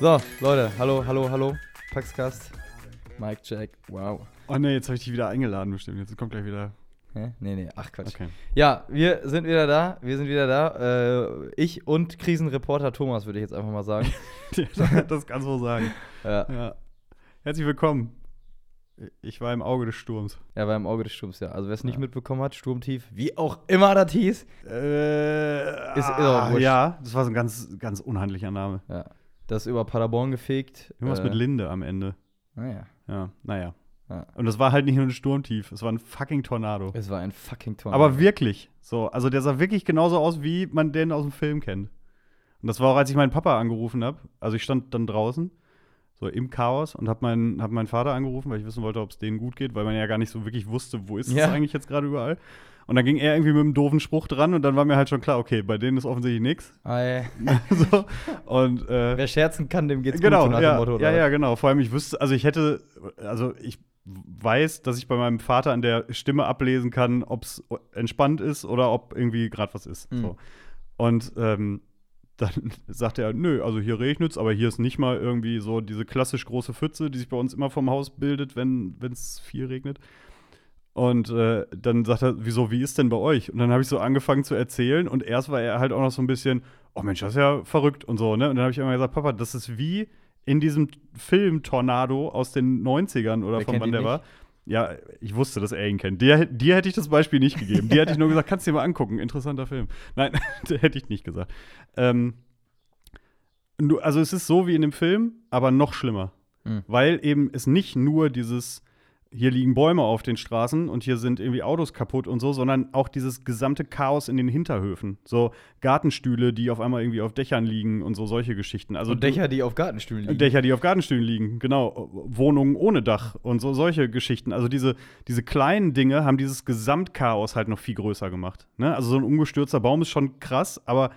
So, Leute, hallo, hallo, hallo. Paxcast. Mike Jack, wow. Oh ne, jetzt habe ich dich wieder eingeladen bestimmt. Jetzt kommt gleich wieder. Hä? Nee, nee, ach Quatsch. Okay. Ja, wir sind wieder da. Wir sind wieder da. Äh, ich und Krisenreporter Thomas, würde ich jetzt einfach mal sagen. das kannst du wohl sagen. ja. Ja. Herzlich willkommen. Ich war im Auge des Sturms. Er war im Auge des Sturms, ja. Also wer es nicht mitbekommen hat, Sturmtief, wie auch immer das hieß. Äh, Ist- ah, ja, das war so ein ganz, ganz unhandlicher Name. Ja. Das ist über Paderborn gefegt. Irgendwas äh, mit Linde am Ende. Naja. Ja, naja. Ja. Und das war halt nicht nur ein Sturmtief, es war ein fucking Tornado. Es war ein fucking Tornado. Aber wirklich. So, also der sah wirklich genauso aus, wie man den aus dem Film kennt. Und das war auch, als ich meinen Papa angerufen habe. Also ich stand dann draußen, so im Chaos, und habe meinen, hab meinen Vater angerufen, weil ich wissen wollte, ob es denen gut geht, weil man ja gar nicht so wirklich wusste, wo ist es Ja. eigentlich jetzt gerade überall. Und dann ging er irgendwie mit einem doofen Spruch dran und dann war mir halt schon klar, okay, bei denen ist offensichtlich nichts. So. Und äh, wer scherzen kann, dem geht's genau, gut, so nach ja, Motto. ja, ja, genau. Vor allem, ich wüsste, also ich hätte, also ich weiß, dass ich bei meinem Vater an der Stimme ablesen kann, ob es entspannt ist oder ob irgendwie gerade was ist. Mhm. So. Und ähm, dann sagt er, nö, also hier regnet's, aber hier ist nicht mal irgendwie so diese klassisch große Pfütze, die sich bei uns immer vom Haus bildet, wenn es viel regnet. Und äh, dann sagt er, wieso, wie ist denn bei euch? Und dann habe ich so angefangen zu erzählen und erst war er halt auch noch so ein bisschen, oh Mensch, das ist ja verrückt und so, ne? Und dann habe ich immer gesagt, Papa, das ist wie in diesem Film Tornado aus den 90ern oder Wer von wann der nicht? war. Ja, ich wusste, dass er ihn kennt. Dir, dir hätte ich das Beispiel nicht gegeben. Dir hätte ich nur gesagt, kannst du dir mal angucken, interessanter Film. Nein, hätte ich nicht gesagt. Ähm, also es ist so wie in dem Film, aber noch schlimmer. Mhm. Weil eben es nicht nur dieses, hier liegen Bäume auf den Straßen und hier sind irgendwie Autos kaputt und so, sondern auch dieses gesamte Chaos in den Hinterhöfen. So Gartenstühle, die auf einmal irgendwie auf Dächern liegen und so solche Geschichten. Also Und Dächer, die auf Gartenstühlen liegen. Dächer, die auf Gartenstühlen liegen, genau. Wohnungen ohne Dach und so solche Geschichten. Also diese, diese kleinen Dinge haben dieses Gesamtchaos halt noch viel größer gemacht. Ne? Also so ein umgestürzter Baum ist schon krass, aber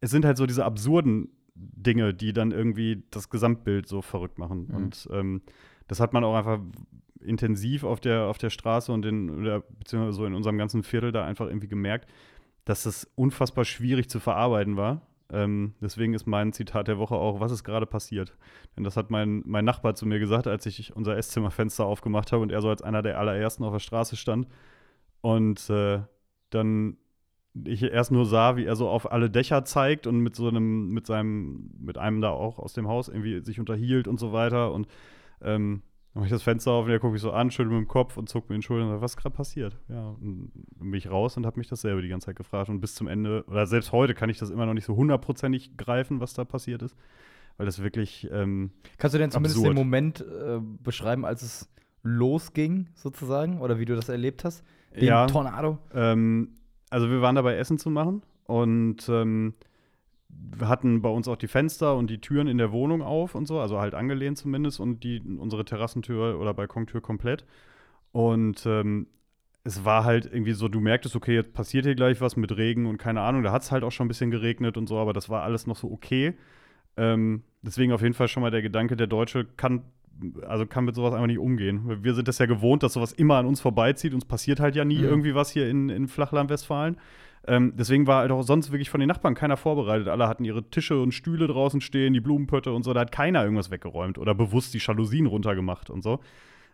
es sind halt so diese absurden Dinge, die dann irgendwie das Gesamtbild so verrückt machen. Mhm. Und ähm, das hat man auch einfach intensiv auf der, auf der Straße und in, oder, beziehungsweise so in unserem ganzen Viertel da einfach irgendwie gemerkt, dass das unfassbar schwierig zu verarbeiten war. Ähm, deswegen ist mein Zitat der Woche auch, was ist gerade passiert? Denn das hat mein, mein Nachbar zu mir gesagt, als ich unser Esszimmerfenster aufgemacht habe und er so als einer der allerersten auf der Straße stand. Und äh, dann ich erst nur sah, wie er so auf alle Dächer zeigt und mit so einem, mit seinem, mit einem da auch aus dem Haus irgendwie sich unterhielt und so weiter. Und ähm, dann mache ich das Fenster auf und er guckt mich so an, schüttelt mit dem Kopf und zuckt mir in den Schultern und sagt, was ist gerade passiert? Ja, und bin ich raus und habe mich dasselbe die ganze Zeit gefragt. Und bis zum Ende, oder selbst heute kann ich das immer noch nicht so hundertprozentig greifen, was da passiert ist. Weil das wirklich, ähm, Kannst du denn zumindest Absurd. den Moment äh, beschreiben, als es losging, sozusagen? Oder wie du das erlebt hast? Den Ja. Tornado? Ähm, also wir waren dabei, Essen zu machen und ähm, wir hatten bei uns auch die Fenster und die Türen in der Wohnung auf und so, also halt angelehnt zumindest und die unsere Terrassentür oder Balkontür komplett. Und ähm, es war halt irgendwie so, du merktest, okay, jetzt passiert hier gleich was mit Regen und keine Ahnung, da hat es halt auch schon ein bisschen geregnet und so, aber das war alles noch so okay. Ähm, deswegen auf jeden Fall schon mal der Gedanke, der Deutsche kann, also kann mit sowas einfach nicht umgehen. Wir sind das ja gewohnt, dass sowas immer an uns vorbeizieht. Uns passiert halt ja nie Mhm. irgendwie was hier in, in Flachland-Westfalen. Ähm, deswegen war halt auch sonst wirklich von den Nachbarn keiner vorbereitet. Alle hatten ihre Tische und Stühle draußen stehen, die Blumenpötte und so. Da hat keiner irgendwas weggeräumt oder bewusst die Jalousien runtergemacht und so.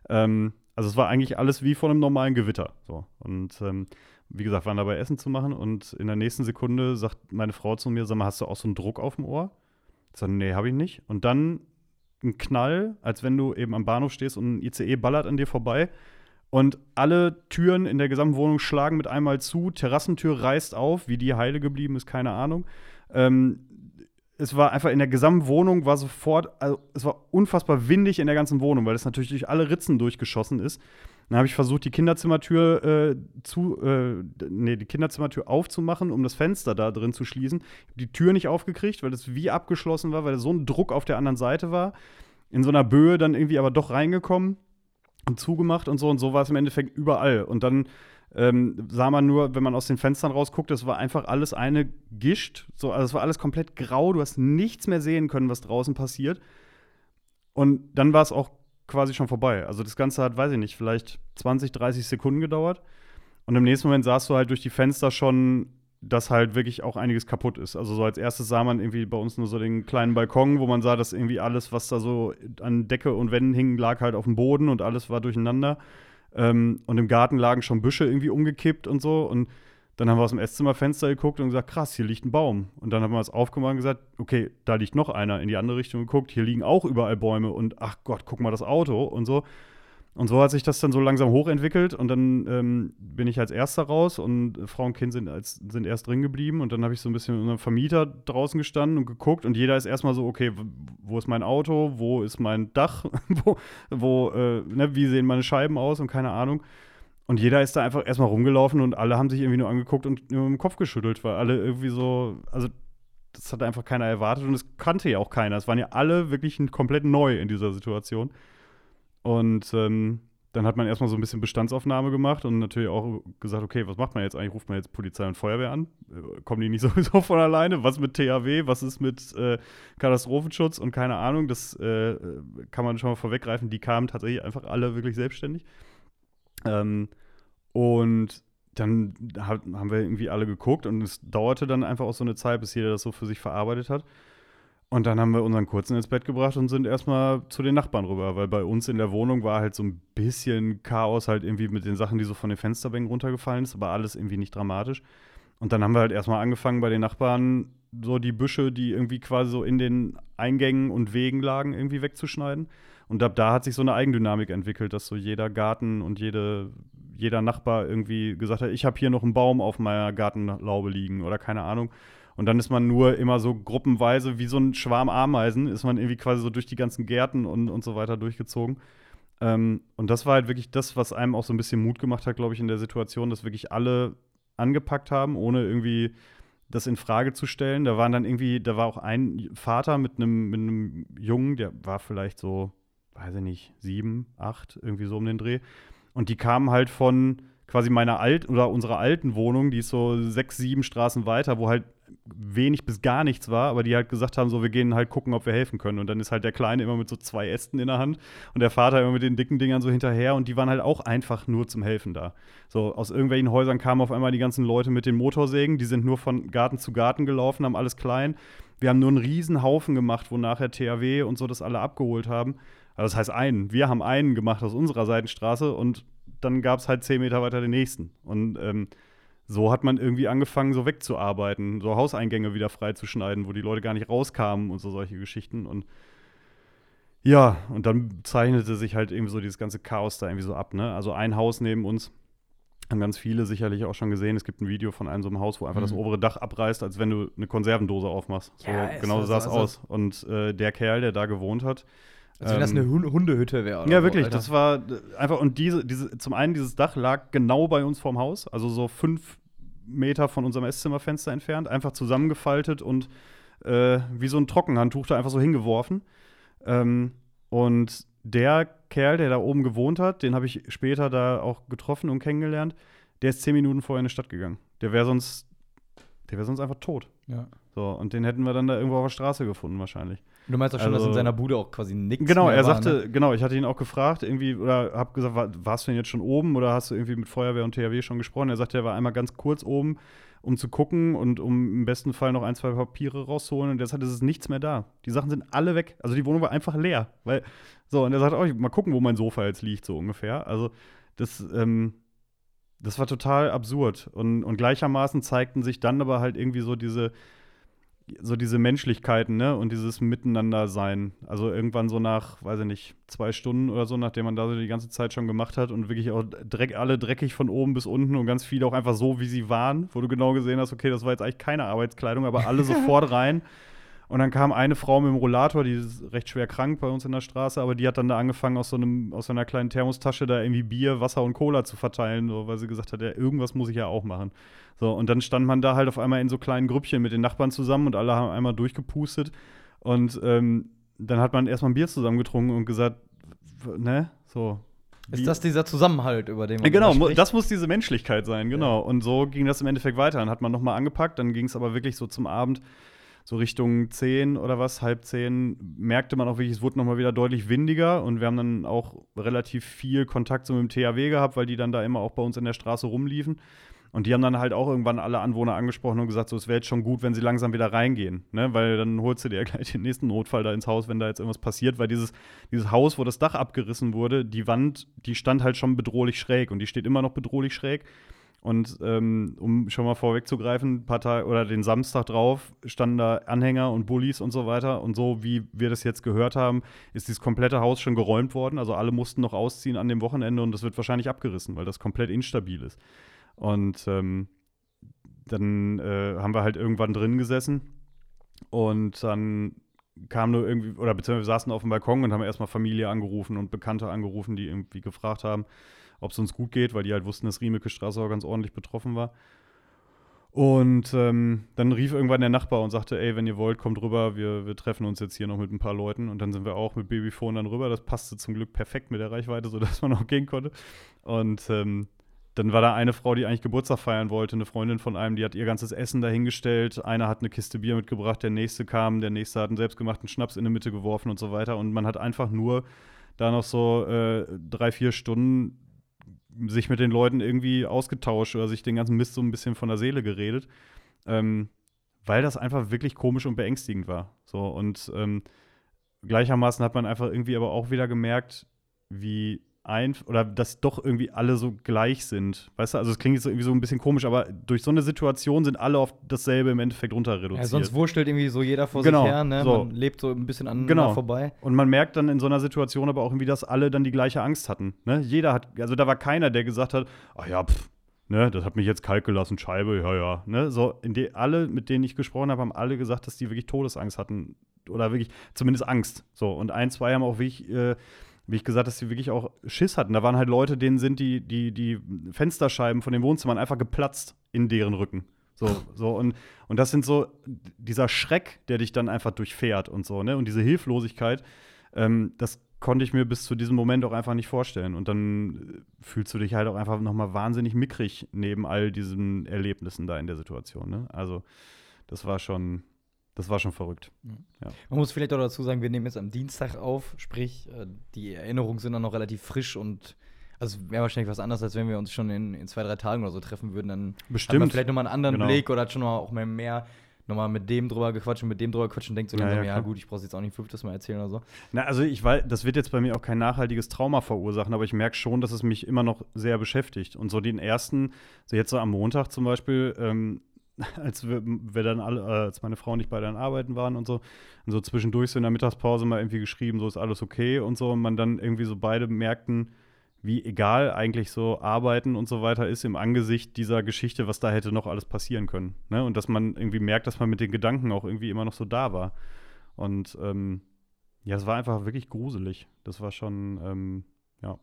Ähm, also es war eigentlich alles wie von einem normalen Gewitter. So. Und ähm, wie gesagt, waren dabei Essen zu machen und in der nächsten Sekunde sagt meine Frau zu mir, sag mal, hast du auch so einen Druck auf dem Ohr? Ich sage, nee, habe ich nicht. Und dann ein Knall, als wenn du eben am Bahnhof stehst und ein ICE ballert an dir vorbei. Und alle Türen in der gesamten Wohnung schlagen mit einmal zu. Terrassentür reißt auf. Wie die heile geblieben ist, keine Ahnung. Ähm, es war einfach in der gesamten Wohnung, war sofort, also es war unfassbar windig in der ganzen Wohnung, weil es natürlich durch alle Ritzen durchgeschossen ist. Dann habe ich versucht, die Kinderzimmertür äh, zu, äh, nee, die Kinderzimmertür aufzumachen, um das Fenster da drin zu schließen. Die Tür nicht aufgekriegt, weil es wie abgeschlossen war, weil so ein Druck auf der anderen Seite war. In so einer Böe dann irgendwie aber doch reingekommen zugemacht und so. Und so war es im Endeffekt überall. Und dann ähm, sah man nur, wenn man aus den Fenstern rausguckt, das war einfach alles eine Gischt. So, also es war alles komplett grau, du hast nichts mehr sehen können, was draußen passiert. Und dann war es auch quasi schon vorbei. Also das Ganze hat, weiß ich nicht, vielleicht 20, 30 Sekunden gedauert. Und im nächsten Moment sahst du halt durch die Fenster schon, dass halt wirklich auch einiges kaputt ist. Also so als erstes sah man irgendwie bei uns nur so den kleinen Balkon, wo man sah, dass irgendwie alles, was da so an Decke und Wänden hing, lag halt auf dem Boden und alles war durcheinander. Ähm, und im Garten lagen schon Büsche irgendwie umgekippt und so. Und dann haben wir aus dem Esszimmerfenster geguckt und gesagt, krass, hier liegt ein Baum. Und dann haben wir es aufgemacht und gesagt, okay, da liegt noch einer. In die andere Richtung geguckt, hier liegen auch überall Bäume und ach Gott, guck mal das Auto und so. Und so hat sich das dann so langsam hochentwickelt und dann ähm, bin ich als Erster raus und Frau und Kind sind, als, sind erst drin geblieben und dann habe ich so ein bisschen mit unserem Vermieter draußen gestanden und geguckt und jeder ist erstmal so, okay, wo ist mein Auto, wo ist mein Dach, wo, wo äh, ne, wie sehen meine Scheiben aus und keine Ahnung. Und jeder ist da einfach erstmal rumgelaufen und alle haben sich irgendwie nur angeguckt und nur dem Kopf geschüttelt, weil alle irgendwie so, also das hat einfach keiner erwartet und es kannte ja auch keiner. Es waren ja alle wirklich komplett neu in dieser Situation. Und ähm, dann hat man erstmal so ein bisschen Bestandsaufnahme gemacht und natürlich auch gesagt, okay, was macht man jetzt eigentlich? Ruft man jetzt Polizei und Feuerwehr an? Äh, kommen die nicht sowieso von alleine? Was mit THW? Was ist mit äh, Katastrophenschutz und keine Ahnung? Das äh, kann man schon mal vorweggreifen. Die kamen tatsächlich einfach alle wirklich selbstständig. Ähm, und dann haben wir irgendwie alle geguckt und es dauerte dann einfach auch so eine Zeit, bis jeder das so für sich verarbeitet hat. Und dann haben wir unseren Kurzen ins Bett gebracht und sind erstmal zu den Nachbarn rüber, weil bei uns in der Wohnung war halt so ein bisschen Chaos halt irgendwie mit den Sachen, die so von den Fensterbänken runtergefallen ist, aber alles irgendwie nicht dramatisch. Und dann haben wir halt erstmal angefangen bei den Nachbarn so die Büsche, die irgendwie quasi so in den Eingängen und Wegen lagen, irgendwie wegzuschneiden. Und ab da hat sich so eine Eigendynamik entwickelt, dass so jeder Garten und jede, jeder Nachbar irgendwie gesagt hat, ich habe hier noch einen Baum auf meiner Gartenlaube liegen oder keine Ahnung. Und dann ist man nur immer so gruppenweise, wie so ein Schwarm Ameisen, ist man irgendwie quasi so durch die ganzen Gärten und, und so weiter durchgezogen. Ähm, und das war halt wirklich das, was einem auch so ein bisschen Mut gemacht hat, glaube ich, in der Situation, dass wirklich alle angepackt haben, ohne irgendwie das in Frage zu stellen. Da waren dann irgendwie, da war auch ein Vater mit einem, mit einem Jungen, der war vielleicht so, weiß ich nicht, sieben, acht, irgendwie so um den Dreh. Und die kamen halt von quasi meiner alten oder unserer alten Wohnung, die ist so sechs, sieben Straßen weiter, wo halt wenig bis gar nichts war, aber die halt gesagt haben, so, wir gehen halt gucken, ob wir helfen können. Und dann ist halt der Kleine immer mit so zwei Ästen in der Hand und der Vater immer mit den dicken Dingern so hinterher und die waren halt auch einfach nur zum Helfen da. So, aus irgendwelchen Häusern kamen auf einmal die ganzen Leute mit den Motorsägen, die sind nur von Garten zu Garten gelaufen, haben alles klein. Wir haben nur einen riesen Haufen gemacht, wo nachher THW und so das alle abgeholt haben. Also das heißt einen. Wir haben einen gemacht aus unserer Seitenstraße und dann gab es halt zehn Meter weiter den nächsten. Und ähm, so hat man irgendwie angefangen, so wegzuarbeiten, so Hauseingänge wieder freizuschneiden, wo die Leute gar nicht rauskamen und so solche Geschichten. Und ja, und dann zeichnete sich halt irgendwie so dieses ganze Chaos da irgendwie so ab. Ne? Also ein Haus neben uns haben ganz viele sicherlich auch schon gesehen. Es gibt ein Video von einem so einem Haus, wo einfach mhm. das obere Dach abreißt, als wenn du eine Konservendose aufmachst. Ja, so, genau so sah es aus. Und äh, der Kerl, der da gewohnt hat, als wenn das eine ähm, Hundehütte wäre. Ja, wirklich. Alter. Das war einfach, und diese, diese, zum einen, dieses Dach lag genau bei uns vorm Haus, also so fünf Meter von unserem Esszimmerfenster entfernt, einfach zusammengefaltet und äh, wie so ein Trockenhandtuch da einfach so hingeworfen. Ähm, und der Kerl, der da oben gewohnt hat, den habe ich später da auch getroffen und kennengelernt, der ist zehn Minuten vorher in die Stadt gegangen. Der wäre sonst, der wäre sonst einfach tot. Ja. So, und den hätten wir dann da irgendwo auf der Straße gefunden, wahrscheinlich. Du meinst auch schon, also, dass in seiner Bude auch quasi nichts Genau, er sagte, war, ne? genau, ich hatte ihn auch gefragt, irgendwie, oder hab gesagt, war, warst du denn jetzt schon oben oder hast du irgendwie mit Feuerwehr und THW schon gesprochen? Er sagte, er war einmal ganz kurz oben, um zu gucken und um im besten Fall noch ein, zwei Papiere rauszuholen. Und deshalb ist es nichts mehr da. Die Sachen sind alle weg. Also die Wohnung war einfach leer. Weil, so, und er sagt, oh, mal gucken, wo mein Sofa jetzt liegt, so ungefähr. Also, das, ähm, das war total absurd. Und, und gleichermaßen zeigten sich dann aber halt irgendwie so diese so diese Menschlichkeiten, ne? Und dieses Miteinander-Sein. Also irgendwann so nach, weiß ich nicht, zwei Stunden oder so, nachdem man da so die ganze Zeit schon gemacht hat und wirklich auch dreck, alle dreckig von oben bis unten und ganz viele auch einfach so, wie sie waren, wo du genau gesehen hast, okay, das war jetzt eigentlich keine Arbeitskleidung, aber alle sofort rein. Und dann kam eine Frau mit dem Rollator, die ist recht schwer krank bei uns in der Straße, aber die hat dann da angefangen, aus so, einem, aus so einer kleinen Thermostasche da irgendwie Bier, Wasser und Cola zu verteilen, so, weil sie gesagt hat, ja, irgendwas muss ich ja auch machen. So, und dann stand man da halt auf einmal in so kleinen Grüppchen mit den Nachbarn zusammen und alle haben einmal durchgepustet. Und ähm, dann hat man erstmal ein Bier zusammen getrunken und gesagt, ne, so, Ist wie- das dieser Zusammenhalt, über den man ja, genau, spricht? das muss diese Menschlichkeit sein, genau. Und so ging das im Endeffekt weiter. Dann hat man nochmal angepackt, dann ging es aber wirklich so zum Abend, so Richtung 10 oder was, halb 10, merkte man auch wirklich, es wurde nochmal wieder deutlich windiger und wir haben dann auch relativ viel Kontakt so mit dem THW gehabt, weil die dann da immer auch bei uns in der Straße rumliefen. Und die haben dann halt auch irgendwann alle Anwohner angesprochen und gesagt, so, es wäre jetzt schon gut, wenn sie langsam wieder reingehen, ne? Weil dann holst du dir ja gleich den nächsten Notfall da ins Haus, wenn da jetzt irgendwas passiert, weil dieses, dieses Haus, wo das Dach abgerissen wurde, die Wand, die stand halt schon bedrohlich schräg und die steht immer noch bedrohlich schräg. Und ähm, um schon mal vorwegzugreifen, ein paar Tage oder den Samstag drauf standen da Anhänger und Bullies und so weiter. Und so wie wir das jetzt gehört haben, ist dieses komplette Haus schon geräumt worden. Also alle mussten noch ausziehen an dem Wochenende und das wird wahrscheinlich abgerissen, weil das komplett instabil ist. Und ähm, dann äh, haben wir halt irgendwann drin gesessen und dann kam nur irgendwie, oder beziehungsweise wir saßen auf dem Balkon und haben erstmal Familie angerufen und Bekannte angerufen, die irgendwie gefragt haben, ob es uns gut geht, weil die halt wussten, dass Riemeke Straße auch ganz ordentlich betroffen war. Und ähm, dann rief irgendwann der Nachbar und sagte, ey, wenn ihr wollt, kommt rüber, wir, wir treffen uns jetzt hier noch mit ein paar Leuten. Und dann sind wir auch mit Babyphone dann rüber. Das passte zum Glück perfekt mit der Reichweite, sodass man auch gehen konnte. Und ähm, dann war da eine Frau, die eigentlich Geburtstag feiern wollte, eine Freundin von einem, die hat ihr ganzes Essen dahingestellt. Einer hat eine Kiste Bier mitgebracht, der nächste kam, der nächste hat einen selbstgemachten Schnaps in die Mitte geworfen und so weiter. Und man hat einfach nur da noch so äh, drei, vier Stunden sich mit den Leuten irgendwie ausgetauscht oder sich den ganzen Mist so ein bisschen von der Seele geredet. Ähm, weil das einfach wirklich komisch und beängstigend war. So, und ähm, gleichermaßen hat man einfach irgendwie aber auch wieder gemerkt, wie ein oder dass doch irgendwie alle so gleich sind. Weißt du, also es klingt jetzt irgendwie so ein bisschen komisch, aber durch so eine Situation sind alle auf dasselbe im Endeffekt runter reduziert. Ja, sonst wurschtelt irgendwie so jeder vor Genau, sich her, ne? so. Man lebt so ein bisschen aneinander Genau. vorbei. Und man merkt dann in so einer Situation aber auch irgendwie, dass alle dann die gleiche Angst hatten. Ne? Jeder hat, also da war keiner, der gesagt hat, ach ja, pff, ne, das hat mich jetzt kalt gelassen, Scheibe, ja, ja. Ne? So, in die, alle, mit denen ich gesprochen habe, haben alle gesagt, dass die wirklich Todesangst hatten. Oder wirklich, zumindest Angst. So, und ein, zwei haben auch wirklich, äh, wie ich gesagt, dass sie wirklich auch Schiss hatten. Da waren halt Leute, denen sind die, die, die Fensterscheiben von den Wohnzimmern einfach geplatzt in deren Rücken. So, so, und, und das sind so dieser Schreck, der dich dann einfach durchfährt und so, ne? Und diese Hilflosigkeit, ähm, das konnte ich mir bis zu diesem Moment auch einfach nicht vorstellen. Und dann äh, fühlst du dich halt auch einfach nochmal wahnsinnig mickrig neben all diesen Erlebnissen da in der Situation, ne? Also, das war schon, das war schon verrückt. Man muss vielleicht auch dazu sagen, wir nehmen jetzt am Dienstag auf, sprich, äh, die Erinnerungen sind dann noch relativ frisch und also wäre wahrscheinlich was anderes, als wenn wir uns schon in, in zwei, drei Tagen oder so treffen würden. Dann hat man Bestimmt. vielleicht nochmal einen anderen Genau. Blick oder hat schon mal auch mehr, mehr nochmal mit dem drüber gequatscht und mit dem drüber gequatscht und denkt so Ja, langsam, ja, ja, gut, ich brauche jetzt auch nicht fünftes Mal erzählen oder so. Na, also ich weiß, das wird jetzt bei mir auch kein nachhaltiges Trauma verursachen, aber ich merke schon, dass es mich immer noch sehr beschäftigt. Und so den ersten, so jetzt so am Montag zum Beispiel, ähm, als wir, wir dann alle, äh, als meine Frau und ich beide an Arbeiten waren und so, und so zwischendurch so in der Mittagspause mal irgendwie geschrieben, so ist alles okay und so, und man dann irgendwie so beide merkten, wie egal eigentlich so Arbeiten und so weiter ist im Angesicht dieser Geschichte, was da hätte noch alles passieren können. Ne? Und dass man irgendwie merkt, dass man mit den Gedanken auch irgendwie immer noch so da war. Und ähm, ja, es war einfach wirklich gruselig. Das war schon, ähm, ja.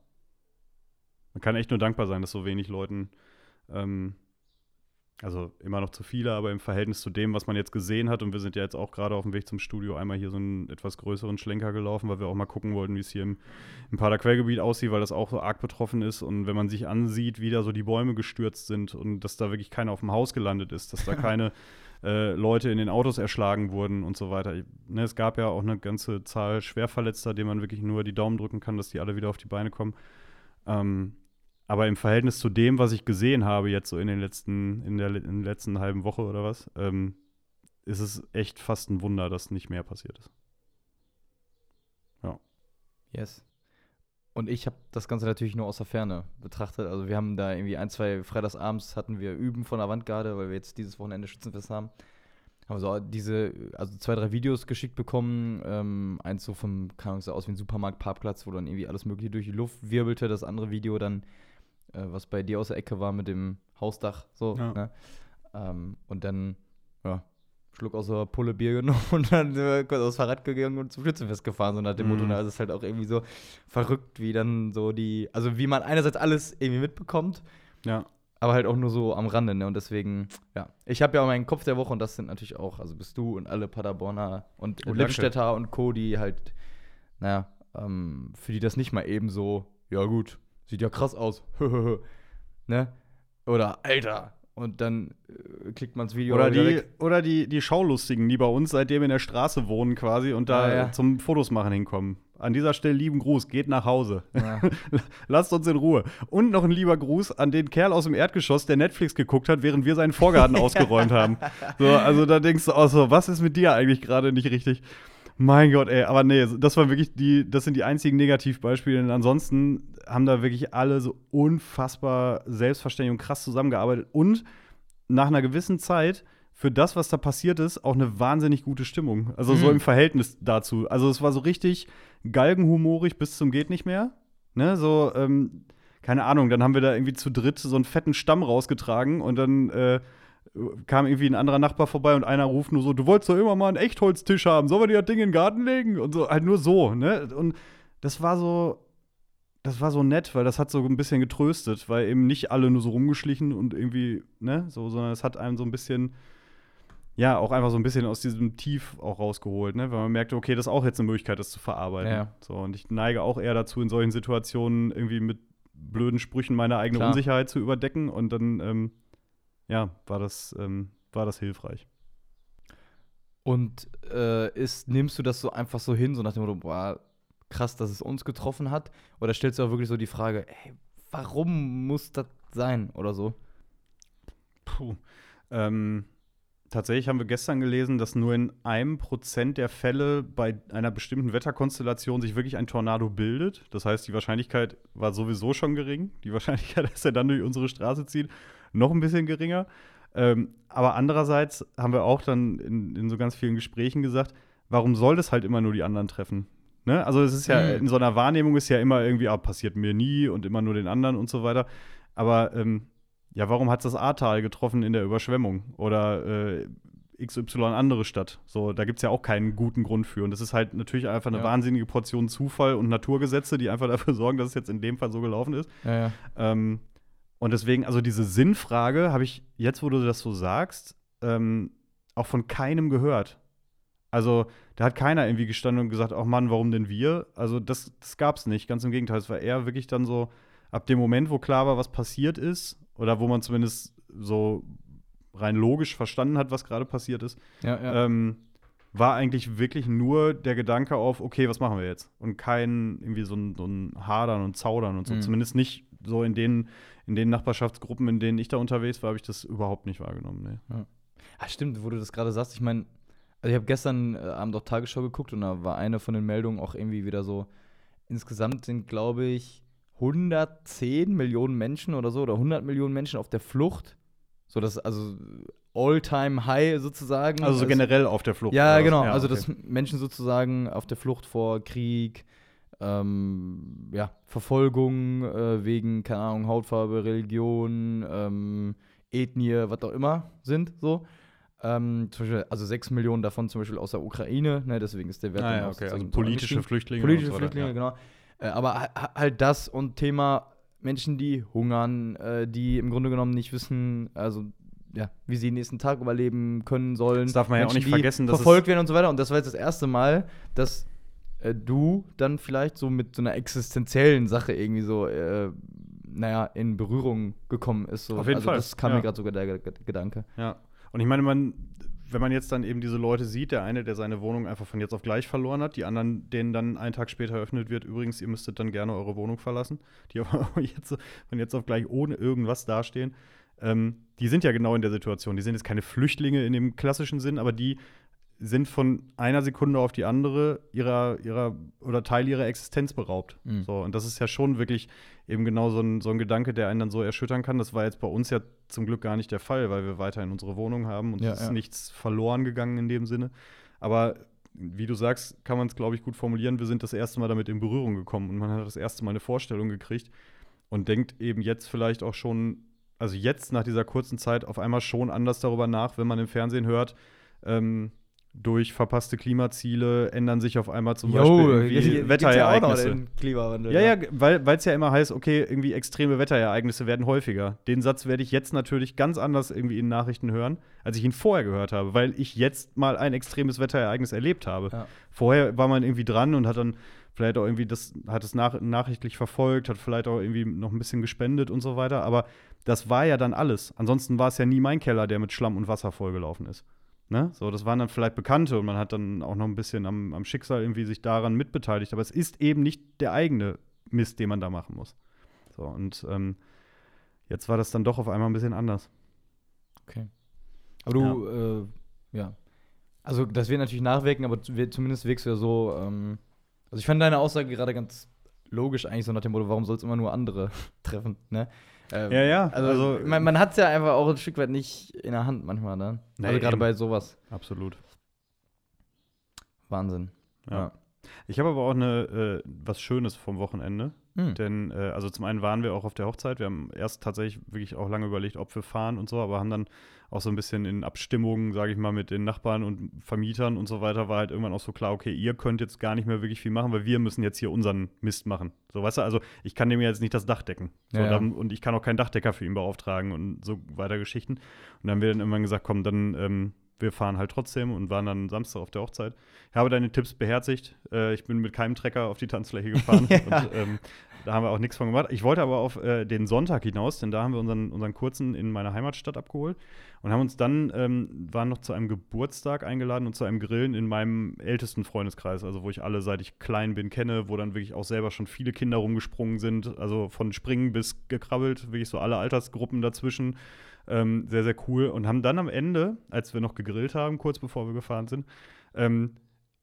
Man kann echt nur dankbar sein, dass so wenig Leuten, ähm, also immer noch zu viele, aber im Verhältnis zu dem, was man jetzt gesehen hat, und wir sind ja jetzt auch gerade auf dem Weg zum Studio einmal hier so einen etwas größeren Schlenker gelaufen, weil wir auch mal gucken wollten, wie es hier im, im Paderquellgebiet aussieht, weil das auch so arg betroffen ist. Und wenn man sich ansieht, wie da so die Bäume gestürzt sind und dass da wirklich keiner auf dem Haus gelandet ist, dass da keine äh, Leute in den Autos erschlagen wurden und so weiter. Ich, ne, es gab ja auch eine ganze Zahl Schwerverletzter, denen man wirklich nur die Daumen drücken kann, dass die alle wieder auf die Beine kommen. Ähm, aber im Verhältnis zu dem, was ich gesehen habe jetzt so in den letzten, in der, in der letzten halben Woche oder was, ähm, ist es echt fast ein Wunder, dass nicht mehr passiert ist. Yes. Und ich habe das Ganze natürlich nur aus der Ferne betrachtet. Also wir haben da irgendwie ein, zwei Freitagsabends hatten wir Üben von Avantgarde, weil wir jetzt dieses Wochenende Schützenfest haben. Haben so diese, also zwei, drei Videos geschickt bekommen. Ähm, eins so vom, keine Ahnung, sah aus wie ein Supermarktparkplatz, wo dann irgendwie alles Mögliche durch die Luft wirbelte. Das andere Video dann, äh, was bei dir aus der Ecke war mit dem Hausdach, so. Ja. Ne? Ähm, und dann, ja, Schluck aus der Pulle Bier genommen und dann äh, kurz aufs Fahrrad gegangen und zum Schützenfest gefahren, so nach dem Mhm. Motto. Also es ist halt auch irgendwie so verrückt, wie dann so die, also wie man einerseits alles irgendwie mitbekommt, Ja. aber halt auch nur so am Rande, ne? Und deswegen, ja. Ich habe ja auch meinen Kopf der Woche und das sind natürlich auch, also bist du und alle Paderborner und danke. Lippstädter und Co., die halt, naja, ähm, für die das nicht mal eben so, ja gut, sieht ja krass aus. ne? Oder Alter. Und dann äh, klickt man das Video Oder die, weg. oder die, die Schaulustigen, die bei uns seitdem in der Straße wohnen quasi und da Ah, ja. zum Fotos machen hinkommen. An dieser Stelle lieben Gruß, geht nach Hause. Ja. Lasst uns in Ruhe. Und noch ein lieber Gruß an den Kerl aus dem Erdgeschoss, der Netflix geguckt hat, während wir seinen Vorgarten ausgeräumt haben. So, also da denkst du auch so, was ist mit dir eigentlich gerade nicht richtig? Mein Gott, ey, aber nee, das waren wirklich die, das sind die einzigen Negativbeispiele. Und ansonsten haben da wirklich alle so unfassbar selbstverständlich und krass zusammengearbeitet und nach einer gewissen Zeit für das, was da passiert ist, auch eine wahnsinnig gute Stimmung. Also so Mhm. im Verhältnis dazu. Also es war so richtig galgenhumorig bis zum geht nicht mehr. Ne, so, ähm, keine Ahnung, dann haben wir da irgendwie zu dritt so einen fetten Stamm rausgetragen und dann äh, kam irgendwie ein anderer Nachbar vorbei und einer ruft nur so, du wolltest doch immer mal einen Echtholztisch haben, sollen wir dir das Ding in den Garten legen? Und so, halt nur so, ne? Und das war so, das war so nett, weil das hat so ein bisschen getröstet, weil eben nicht alle nur so rumgeschlichen und irgendwie, ne, so, sondern es hat einem so ein bisschen, ja, auch einfach so ein bisschen aus diesem Tief auch rausgeholt, ne, weil man merkte, okay, das ist auch jetzt eine Möglichkeit, das zu verarbeiten. Ja. So, und ich neige auch eher dazu, in solchen Situationen irgendwie mit blöden Sprüchen meine eigene Klar. Unsicherheit zu überdecken und dann, ähm, ja, war das, ähm, war das hilfreich. Und äh, ist, nimmst du das so einfach so hin, so nach dem Motto, boah, krass, dass es uns getroffen hat? Oder stellst du auch wirklich so die Frage, ey, warum muss das sein? Oder so? Puh. Ähm, tatsächlich haben wir gestern gelesen, dass nur in einem Prozent der Fälle bei einer bestimmten Wetterkonstellation sich wirklich ein Tornado bildet. Das heißt, die Wahrscheinlichkeit war sowieso schon gering. Die Wahrscheinlichkeit, dass er dann durch unsere Straße zieht, noch ein bisschen geringer. Ähm, aber andererseits haben wir auch dann in, in so ganz vielen Gesprächen gesagt, warum soll das halt immer nur die anderen treffen? Ne? Also es ist ja, Mhm. in so einer Wahrnehmung ist ja immer irgendwie, ah, passiert mir nie und immer nur den anderen und so weiter. Aber ähm, ja, warum hat das Ahrtal getroffen in der Überschwemmung? Oder äh, XY andere Stadt? So, da gibt es ja auch keinen guten Grund für. Und das ist halt natürlich einfach eine Ja. wahnsinnige Portion Zufall und Naturgesetze, die einfach dafür sorgen, dass es jetzt in dem Fall so gelaufen ist. Ja, ja. Ähm, und deswegen, also diese Sinnfrage habe ich jetzt, wo du das so sagst, ähm, auch von keinem gehört. Also, da hat keiner irgendwie gestanden und gesagt, ach Mann, warum denn wir? Also, das, das gab es nicht. Ganz im Gegenteil. Es war eher wirklich dann so, ab dem Moment, wo klar war, was passiert ist, oder wo man zumindest so rein logisch verstanden hat, was gerade passiert ist, ja, ja. ähm, war eigentlich wirklich nur der Gedanke auf, okay, was machen wir jetzt? Und kein irgendwie so ein, so ein Hadern und Zaudern und so. Mhm. Zumindest nicht so in den, in den Nachbarschaftsgruppen, in denen ich da unterwegs war, habe ich das überhaupt nicht wahrgenommen. Nee. Ah, stimmt, wo du das gerade sagst. Ich meine, also ich habe gestern äh, Abend auch Tagesschau geguckt und da war eine von den Meldungen auch irgendwie wieder so, insgesamt sind, glaube ich, 110 Millionen Menschen oder so oder 100 Millionen Menschen auf der Flucht. So das also All-Time-High sozusagen. Also so Es- generell auf der Flucht. Ja, genau. also, okay. dass Menschen sozusagen auf der Flucht vor Krieg, ähm, ja, Verfolgung äh, wegen, keine Ahnung, Hautfarbe, Religion, ähm, Ethnie, was auch immer sind, so. Ähm, Beispiel, also sechs Millionen davon zum Beispiel aus der Ukraine, ne, deswegen ist der Wert Ah, ja, okay. Also so politische. Flüchtlinge. Politische so Flüchtlinge, ja. genau. Äh, aber ha- ha- halt das und Thema Menschen, die hungern, äh, die im Grunde genommen nicht wissen, also ja, wie sie den nächsten Tag überleben können sollen. Das darf man ja auch Menschen, nicht vergessen, dass verfolgt werden und so weiter. Und das war jetzt das erste Mal, dass äh, du dann vielleicht so mit so einer existenziellen Sache irgendwie so, äh, naja, in Berührung gekommen ist. So. Auf jeden also Fall, Das kam ja. mir gerade sogar der Ge- Gedanke. Ja. Und ich meine, man, wenn man jetzt dann eben diese Leute sieht, der eine, der seine Wohnung einfach von jetzt auf gleich verloren hat, die anderen, denen dann einen Tag später eröffnet wird, übrigens, ihr müsstet dann gerne eure Wohnung verlassen, die aber jetzt von jetzt auf gleich ohne irgendwas dastehen. Ähm, die sind ja genau in der Situation. Die sind jetzt keine Flüchtlinge in dem klassischen Sinn, aber die sind von einer Sekunde auf die andere ihrer, ihrer oder Teil ihrer Existenz beraubt. Mhm. So, und das ist ja schon wirklich eben genau so ein, so ein Gedanke, der einen dann so erschüttern kann. Das war jetzt bei uns ja zum Glück gar nicht der Fall, weil wir weiterhin unsere Wohnung haben und Ja, es ist ja. nichts verloren gegangen in dem Sinne. Aber wie du sagst, kann man es, glaube ich, gut formulieren. Wir sind das erste Mal damit in Berührung gekommen und man hat das erste Mal eine Vorstellung gekriegt und denkt eben jetzt vielleicht auch schon, also jetzt nach dieser kurzen Zeit auf einmal schon anders darüber nach, wenn man im Fernsehen hört, ähm, durch verpasste Klimaziele ändern sich auf einmal zum Beispiel irgendwie Wetterereignisse. den Klimawandel. Ja, ja, weil es ja immer heißt, okay, irgendwie extreme Wetterereignisse werden häufiger. Den Satz werde ich jetzt natürlich ganz anders irgendwie in Nachrichten hören, als ich ihn vorher gehört habe, weil ich jetzt mal ein extremes Wetterereignis erlebt habe. Ja. Vorher war man irgendwie dran und hat dann vielleicht auch irgendwie das, hat es nach, nachrichtlich verfolgt, hat vielleicht auch irgendwie noch ein bisschen gespendet und so weiter. Aber das war ja dann alles. Ansonsten war es ja nie mein Keller, der mit Schlamm und Wasser vollgelaufen ist. Ne? So, das waren dann vielleicht Bekannte und man hat dann auch noch ein bisschen am, am Schicksal irgendwie sich daran mitbeteiligt. Aber es ist eben nicht der eigene Mist, den man da machen muss. So, und ähm, jetzt war das dann doch auf einmal ein bisschen anders. Okay. Aber du, ja. Äh, ja. Also, das wird natürlich nachwirken, aber zumindest wirkst du ja so. Ähm, also, ich fand deine Aussage gerade ganz logisch, eigentlich so nach dem Motto, warum soll es immer nur andere treffen, ne? Ähm, ja, ja. Also, also man, man hat es ja einfach auch ein Stück weit nicht in der Hand manchmal, ne? Nee, also, gerade bei sowas. Absolut. Wahnsinn. ja. ja. Ich habe aber auch eine, äh, was Schönes vom Wochenende. Mhm. Denn, äh, also zum einen waren wir auch auf der Hochzeit. Wir haben erst tatsächlich wirklich auch lange überlegt, ob wir fahren und so, aber haben dann auch so ein bisschen in Abstimmungen, sage ich mal, mit den Nachbarn und Vermietern und so weiter, war halt irgendwann auch so klar, okay, ihr könnt jetzt gar nicht mehr wirklich viel machen, weil wir müssen jetzt hier unseren Mist machen. So, weißt du, also ich kann dem jetzt nicht das Dach decken. So, ja, ja. Dann, und ich kann auch keinen Dachdecker für ihn beauftragen und so weiter Geschichten. Und dann haben wir dann irgendwann gesagt, komm, dann ähm, wir fahren halt trotzdem und waren dann Samstag auf der Hochzeit. Ich habe deine Tipps beherzigt. Äh, ich bin mit keinem Trecker auf die Tanzfläche gefahren. ja. und, ähm, da haben wir auch nichts von gemacht. Ich wollte aber auf äh, den Sonntag hinaus, denn da haben wir unseren, unseren kurzen in meiner Heimatstadt abgeholt und haben uns dann, ähm, waren noch zu einem Geburtstag eingeladen und zu einem Grillen in meinem ältesten Freundeskreis, also wo ich alle, seit ich klein bin, kenne, wo dann wirklich auch selber schon viele Kinder rumgesprungen sind, also von Springen bis gekrabbelt, wirklich so alle Altersgruppen dazwischen. Ähm, sehr, sehr cool. Und haben dann am Ende, als wir noch gegrillt haben, kurz bevor wir gefahren sind, ähm,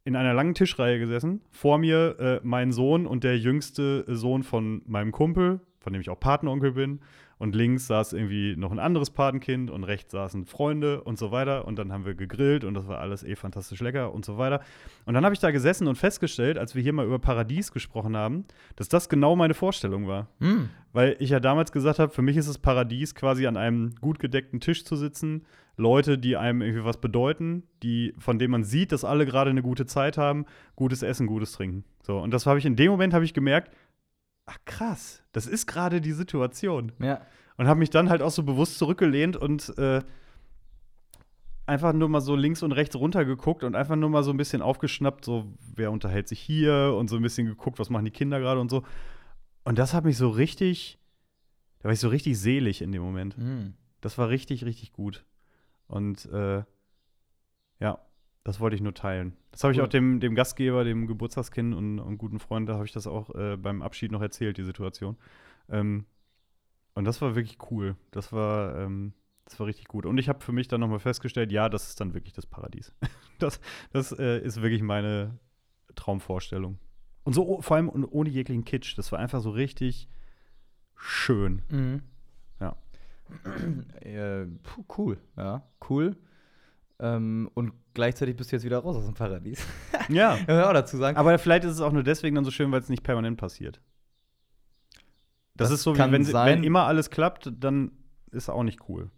in einer langen Tischreihe gesessen. Vor mir äh, mein Sohn und der jüngste Sohn von meinem Kumpel, von dem ich auch Patenonkel bin. Und links saß irgendwie noch ein anderes Patenkind und rechts saßen Freunde und so weiter. Und dann haben wir gegrillt und das war alles eh fantastisch lecker und so weiter. Und dann habe ich da gesessen und festgestellt, als wir hier mal über Paradies gesprochen haben, dass das genau meine Vorstellung war. Mm. Weil ich ja damals gesagt habe, für mich ist es Paradies, quasi an einem gut gedeckten Tisch zu sitzen, Leute, die einem irgendwie was bedeuten, die, von denen man sieht, dass alle gerade eine gute Zeit haben, gutes Essen, gutes Trinken. So, und das habe ich in dem Moment habe ich gemerkt, ach krass, das ist gerade die Situation. Ja. Und habe mich dann halt auch so bewusst zurückgelehnt und äh, einfach nur mal so links und rechts runtergeguckt und einfach nur mal so ein bisschen aufgeschnappt, so wer unterhält sich hier und so ein bisschen geguckt, was machen die Kinder gerade und so. Und das hat mich so richtig, da war ich so richtig selig in dem Moment. Mhm. Das war richtig, richtig gut. Und äh, ja, das wollte ich nur teilen. Das habe ich cool. auch dem, dem Gastgeber, dem Geburtstagskind und, und guten Freund, da habe ich das auch äh, beim Abschied noch erzählt, die Situation. Ähm, und das war wirklich cool. Das war, ähm, das war richtig gut. Und ich habe für mich dann nochmal festgestellt, ja, das ist dann wirklich das Paradies. das das äh, ist wirklich meine Traumvorstellung. Und so vor allem ohne jeglichen Kitsch. Das war einfach so richtig schön. Mhm. Ja. äh, cool, ja, cool. Ähm, und gleichzeitig bist du jetzt wieder raus aus dem Paradies. ja. ja auch dazu sagen. Aber vielleicht ist es auch nur deswegen dann so schön, weil es nicht permanent passiert. Das, das ist so, wie wenn, wenn, immer alles klappt, dann ist auch nicht cool.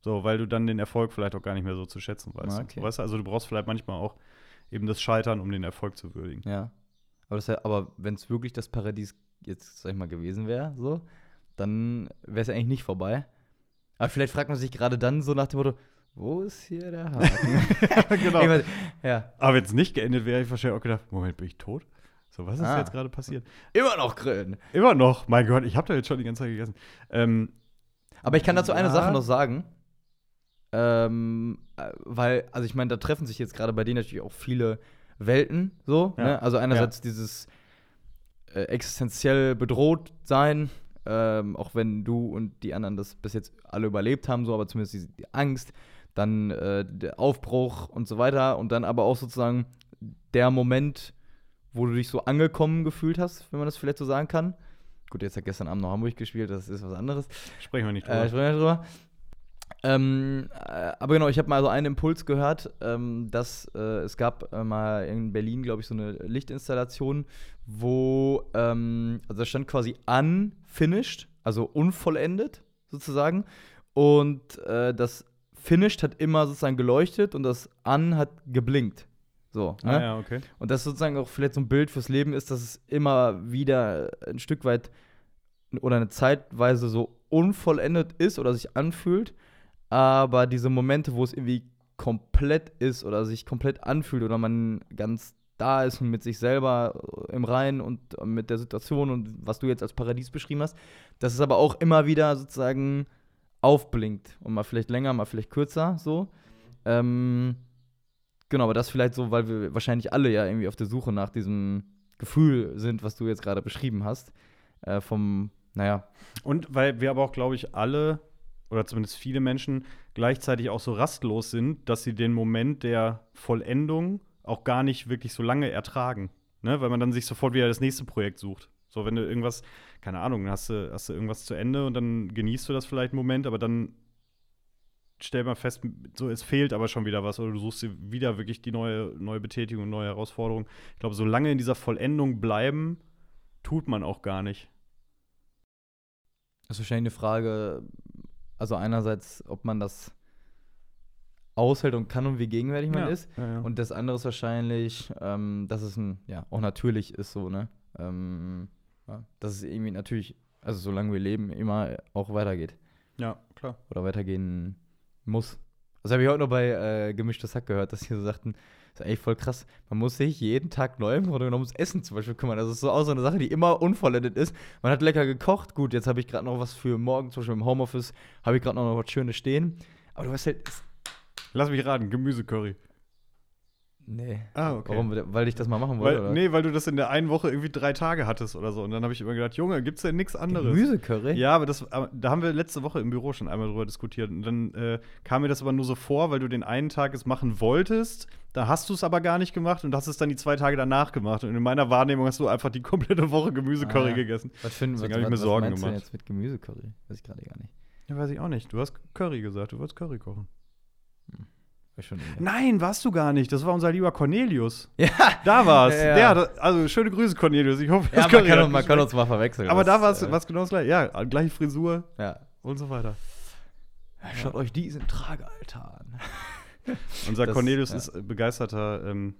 So, weil du dann den Erfolg vielleicht auch gar nicht mehr so zu schätzen weißt. Ah, okay. weißt du? Also du brauchst vielleicht manchmal auch eben das Scheitern, um den Erfolg zu würdigen. Ja. Aber, aber wenn es wirklich das Paradies jetzt, sag ich mal, gewesen wäre, so, dann wäre es ja eigentlich nicht vorbei. Aber vielleicht fragt man sich gerade dann so nach dem Motto, wo ist hier der Haken? genau. ja. Aber wenn es nicht geendet wäre, hätte ich wahrscheinlich auch gedacht, Moment, bin ich tot? So, was ist ah. jetzt gerade passiert? Immer noch grillen. Immer noch. Mein Gott, ich habe da jetzt schon die ganze Zeit gegessen. Ähm, Aber ich kann dazu ja. eine Sache noch sagen. Ähm, äh, weil, also ich meine, da treffen sich jetzt gerade bei denen natürlich auch viele Welten so. Ja. Ne? Also einerseits ja. dieses äh, existenziell bedroht sein, ähm, auch wenn du und die anderen das bis jetzt alle überlebt haben, so, aber zumindest die, die Angst, dann äh, der Aufbruch und so weiter und dann aber auch sozusagen der Moment, wo du dich so angekommen gefühlt hast, wenn man das vielleicht so sagen kann. Gut, jetzt hat gestern Abend noch Hamburg gespielt, das ist was anderes. Sprechen wir nicht drüber. Äh, sprechen wir nicht drüber. Ähm, äh, aber genau, ich habe mal so einen Impuls gehört, ähm, dass äh, es gab äh, mal in Berlin, glaube ich, so eine Lichtinstallation, wo, ähm, also da stand quasi unfinished, also unvollendet sozusagen. Und äh, das finished hat immer sozusagen geleuchtet und das un hat geblinkt. So, ne? ah, ja, okay. Und das sozusagen auch vielleicht so ein Bild fürs Leben ist, dass es immer wieder ein Stück weit oder eine Zeitweise so unvollendet ist oder sich anfühlt aber diese Momente, wo es irgendwie komplett ist oder sich komplett anfühlt oder man ganz da ist und mit sich selber im Reinen und mit der Situation und was du jetzt als Paradies beschrieben hast, dass es aber auch immer wieder sozusagen aufblinkt und mal vielleicht länger, mal vielleicht kürzer so. Ähm, genau, aber das vielleicht so, weil wir wahrscheinlich alle ja irgendwie auf der Suche nach diesem Gefühl sind, was du jetzt gerade beschrieben hast. Äh, vom, naja. Und weil wir aber auch, glaube ich, alle oder zumindest viele Menschen gleichzeitig auch so rastlos sind, dass sie den Moment der Vollendung auch gar nicht wirklich so lange ertragen. Ne? Weil man dann sich sofort wieder das nächste Projekt sucht. So, wenn du irgendwas, keine Ahnung, hast du, hast du irgendwas zu Ende und dann genießt du das vielleicht einen Moment, aber dann stell mal fest, so es fehlt aber schon wieder was oder du suchst dir wieder wirklich die neue, neue Betätigung, neue Herausforderung. Ich glaube, solange in dieser Vollendung bleiben, tut man auch gar nicht. Das ist wahrscheinlich eine Frage, also einerseits, ob man das aushält und kann und wie gegenwärtig man Ja, ist. ja, ja. Und das andere ist wahrscheinlich, ähm, dass es ein, ja, auch natürlich ist so, ne? Ähm, ja, dass es irgendwie natürlich, also solange wir leben, immer auch weitergeht. Ja, klar. Oder weitergehen muss. Das habe ich heute noch bei äh, Gemischtes Hack gehört, dass sie so sagten, das ist eigentlich voll krass. Man muss sich jeden Tag neu im Grunde genommen ums Essen zum Beispiel kümmern. Das ist so auch so eine Sache, die immer unvollendet ist. Man hat lecker gekocht. Gut, jetzt habe ich gerade noch was für morgen, zum Beispiel im Homeoffice, habe ich gerade noch was Schönes stehen. Aber du weißt halt, Lass mich raten, Gemüsecurry. Nee. Ah, okay. Warum? Weil ich das mal machen wollte? Weil, oder? nee, weil du das in der einen Woche irgendwie drei Tage hattest oder so. Und dann habe ich immer gedacht, Junge, gibt's denn nichts anderes? Gemüsecurry? Ja, aber das, aber da haben wir letzte Woche im Büro schon einmal drüber diskutiert. Und dann äh, kam mir das aber nur so vor, weil du den einen Tag es machen wolltest. Da hast du es aber gar nicht gemacht und hast es dann die zwei Tage danach gemacht. Und in meiner Wahrnehmung hast du einfach die komplette Woche Gemüsecurry Ah. gegessen. Was finden Deswegen was, hab ich mir was, Sorgen was meinst du jetzt mit Gemüsecurry? Weiß ich gerade gar nicht. Ja, weiß ich auch nicht. Du hast Curry gesagt, du wolltest Curry kochen. Nein, warst du gar nicht. Das war unser lieber Cornelius. Ja, Da war's. Ja, ja. Der, also schöne Grüße, Cornelius. Ich hoffe, ja das man, kann, uns- man kann uns mal verwechseln. Aber Das, da war es äh, was genau das gleiche. Ja, gleiche Frisur Ja. und so weiter. Schaut euch diesen Tragealtar an. Unser Das- Cornelius ist begeisterter, ähm,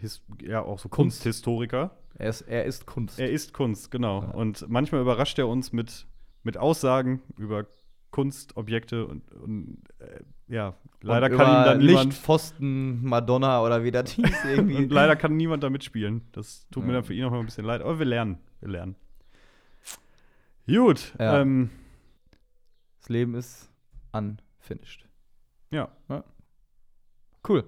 his, ja, auch so Kunst. Kunsthistoriker. Er ist, er ist Kunst. Er ist Kunst, genau. Und manchmal überrascht er uns mit, mit Aussagen über Kunstobjekte und, und äh, ja, leider Und kann ihm dann niemand. Licht, Pfosten, Madonna oder wie das hieß irgendwie. Und leider kann niemand da mitspielen. Das tut mir Ja. dann für ihn auch mal ein bisschen leid. Aber wir lernen. Wir lernen. Gut. Ja. Ähm, das Leben ist unfinished. ja. Cool.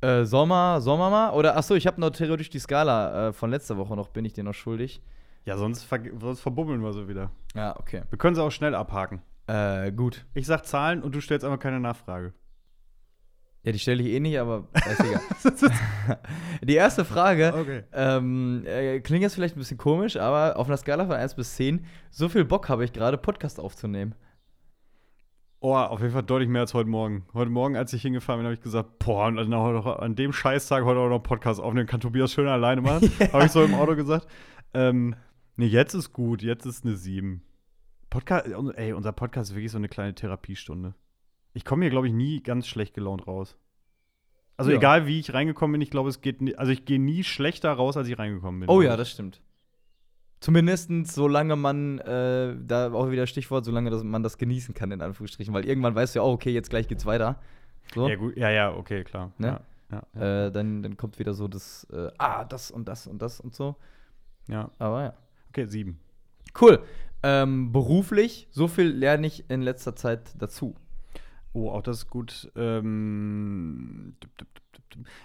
Äh, Sommer, Sommer mal? Oder achso, ich habe noch theoretisch die Skala äh, von letzter Woche noch, bin ich dir noch schuldig. Ja, sonst, ver sonst verbummeln wir so wieder. Ja, okay. Wir können sie auch schnell abhaken. Äh, gut. Ich sag Zahlen und du stellst einfach keine Nachfrage. Ja, die stelle ich eh nicht, aber ist egal. die erste Frage Okay. ähm, äh, klingt jetzt vielleicht ein bisschen komisch, aber auf einer Skala von 1 bis 10, so viel Bock habe ich gerade, Podcast aufzunehmen. Oh, auf jeden Fall deutlich mehr als heute Morgen. Heute Morgen, als ich hingefahren bin, habe ich gesagt, boah, noch, an dem Scheißtag heute auch noch Podcast aufnehmen, kann Tobias schön alleine machen. Habe ich so im Auto gesagt. Ähm, nee, jetzt ist gut, jetzt ist eine 7. Podcast, ey, unser Podcast ist wirklich so eine kleine Therapiestunde. Ich komme hier, glaube ich, nie ganz schlecht gelaunt raus. Also Ja. egal, wie ich reingekommen bin, ich glaube, es geht, nie, also ich gehe nie schlechter raus, als ich reingekommen bin. Oh ja, das stimmt. Zumindest solange man, äh, da auch wieder Stichwort, solange das, man das genießen kann, in Anführungsstrichen. Weil irgendwann weißt du ja, oh, okay, jetzt gleich geht's weiter. So. Ja, gut, ja, ja, okay, klar. Ne? Ja, ja. Äh, dann, dann kommt wieder so das, äh, ah, das und das und das und so. ja. Aber ja. Okay, 7. Cool. Ähm, beruflich, so viel lerne ich in letzter Zeit dazu. Oh, auch das ist gut. Ähm,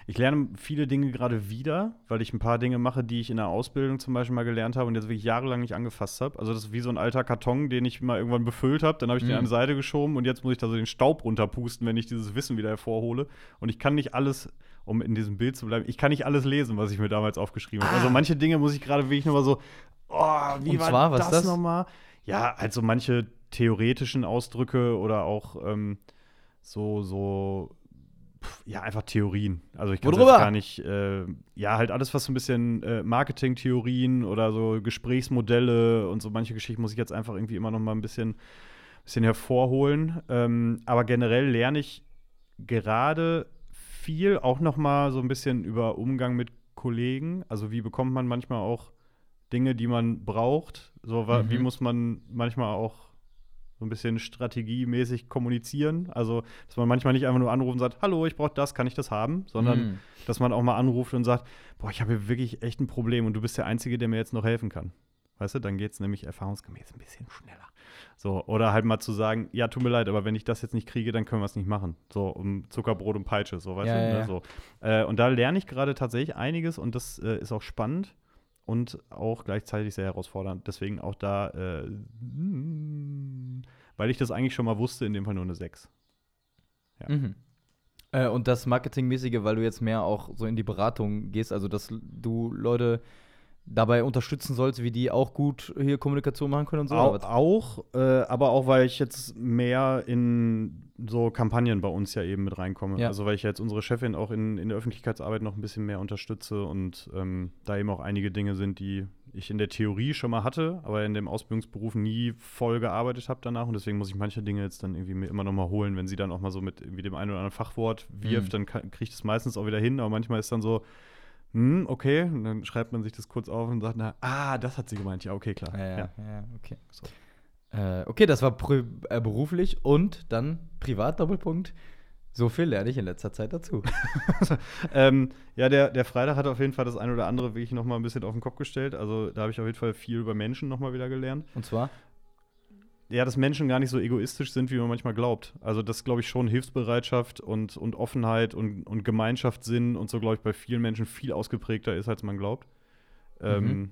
ich lerne viele Dinge gerade wieder, weil ich ein paar Dinge mache, die ich in der Ausbildung zum Beispiel mal gelernt habe und jetzt wirklich jahrelang nicht angefasst habe. Also das ist wie so ein alter Karton, den ich mal irgendwann befüllt habe, dann habe ich den Mhm. an die Seite geschoben und jetzt muss ich da so den Staub runterpusten, wenn ich dieses Wissen wieder hervorhole. Und ich kann nicht alles, um in diesem Bild zu bleiben, ich kann nicht alles lesen, was ich mir damals aufgeschrieben habe. Ah. Also manche Dinge muss ich gerade wirklich nochmal so, oh, wie Und war zwar, das, das? nochmal? Ja, also manche theoretischen Ausdrücke oder auch ähm, so, so, ja, einfach Theorien. Also ich kann jetzt gar nicht, äh, ja, halt alles, was so ein bisschen äh, Marketing-Theorien oder so Gesprächsmodelle und so manche Geschichten muss ich jetzt einfach irgendwie immer noch mal ein bisschen, bisschen hervorholen. Ähm, aber generell lerne ich gerade viel auch noch mal so ein bisschen über Umgang mit Kollegen. Also wie bekommt man manchmal auch Dinge, die man braucht. So, Mhm. wie muss man manchmal auch so ein bisschen strategiemäßig kommunizieren. Also, dass man manchmal nicht einfach nur anruft und sagt, hallo, ich brauche das, kann ich das haben? Sondern, Mhm. dass man auch mal anruft und sagt, boah, ich habe hier wirklich echt ein Problem und du bist der Einzige, der mir jetzt noch helfen kann. Weißt du, dann geht es nämlich erfahrungsgemäß ein bisschen schneller. So, oder halt mal zu sagen, ja, tut mir leid, aber wenn ich das jetzt nicht kriege, dann können wir es nicht machen. So, um Zuckerbrot und Peitsche, so, weißt Ja, du? ja, ne? ja. So. Äh, und da lerne ich gerade tatsächlich einiges und das äh, ist auch spannend und auch gleichzeitig sehr herausfordernd. Deswegen auch da, äh, weil ich das eigentlich schon mal wusste, in dem Fall nur eine 6. Ja. Mhm. Äh, und das Marketingmäßige, weil du jetzt mehr auch so in die Beratung gehst, also dass du Leute dabei unterstützen sollst, wie die auch gut hier Kommunikation machen können und so. Au oder was? auch, äh, aber auch, weil ich jetzt mehr in so Kampagnen bei uns ja eben mit reinkomme. Ja. Also, weil ich jetzt unsere Chefin auch in, in der Öffentlichkeitsarbeit noch ein bisschen mehr unterstütze und ähm, da eben auch einige Dinge sind, die ich in der Theorie schon mal hatte, aber in dem Ausbildungsberuf nie voll gearbeitet habe danach und deswegen muss ich manche Dinge jetzt dann irgendwie mir immer noch mal holen, wenn sie dann auch mal so mit irgendwie dem einen oder anderen Fachwort wirft, Mhm. dann kriege ich das meistens auch wieder hin, aber manchmal ist dann so, hm, okay, und dann schreibt man sich das kurz auf und sagt, na, ah, das hat sie gemeint, ja, okay, klar. Ja, ja, ja, okay. So. Äh, okay, das war äh, beruflich und dann privat Doppelpunkt. So viel lerne ich in letzter Zeit dazu. ähm, ja, der, der Freitag hat auf jeden Fall das eine oder andere wirklich noch mal ein bisschen auf den Kopf gestellt. Also da habe ich auf jeden Fall viel über Menschen noch mal wieder gelernt. Und zwar? Ja, dass Menschen gar nicht so egoistisch sind, wie man manchmal glaubt. Also das glaube ich schon Hilfsbereitschaft und, und Offenheit und, und Gemeinschaftssinn und so, glaube ich, bei vielen Menschen viel ausgeprägter ist, als man glaubt. Ähm, dass-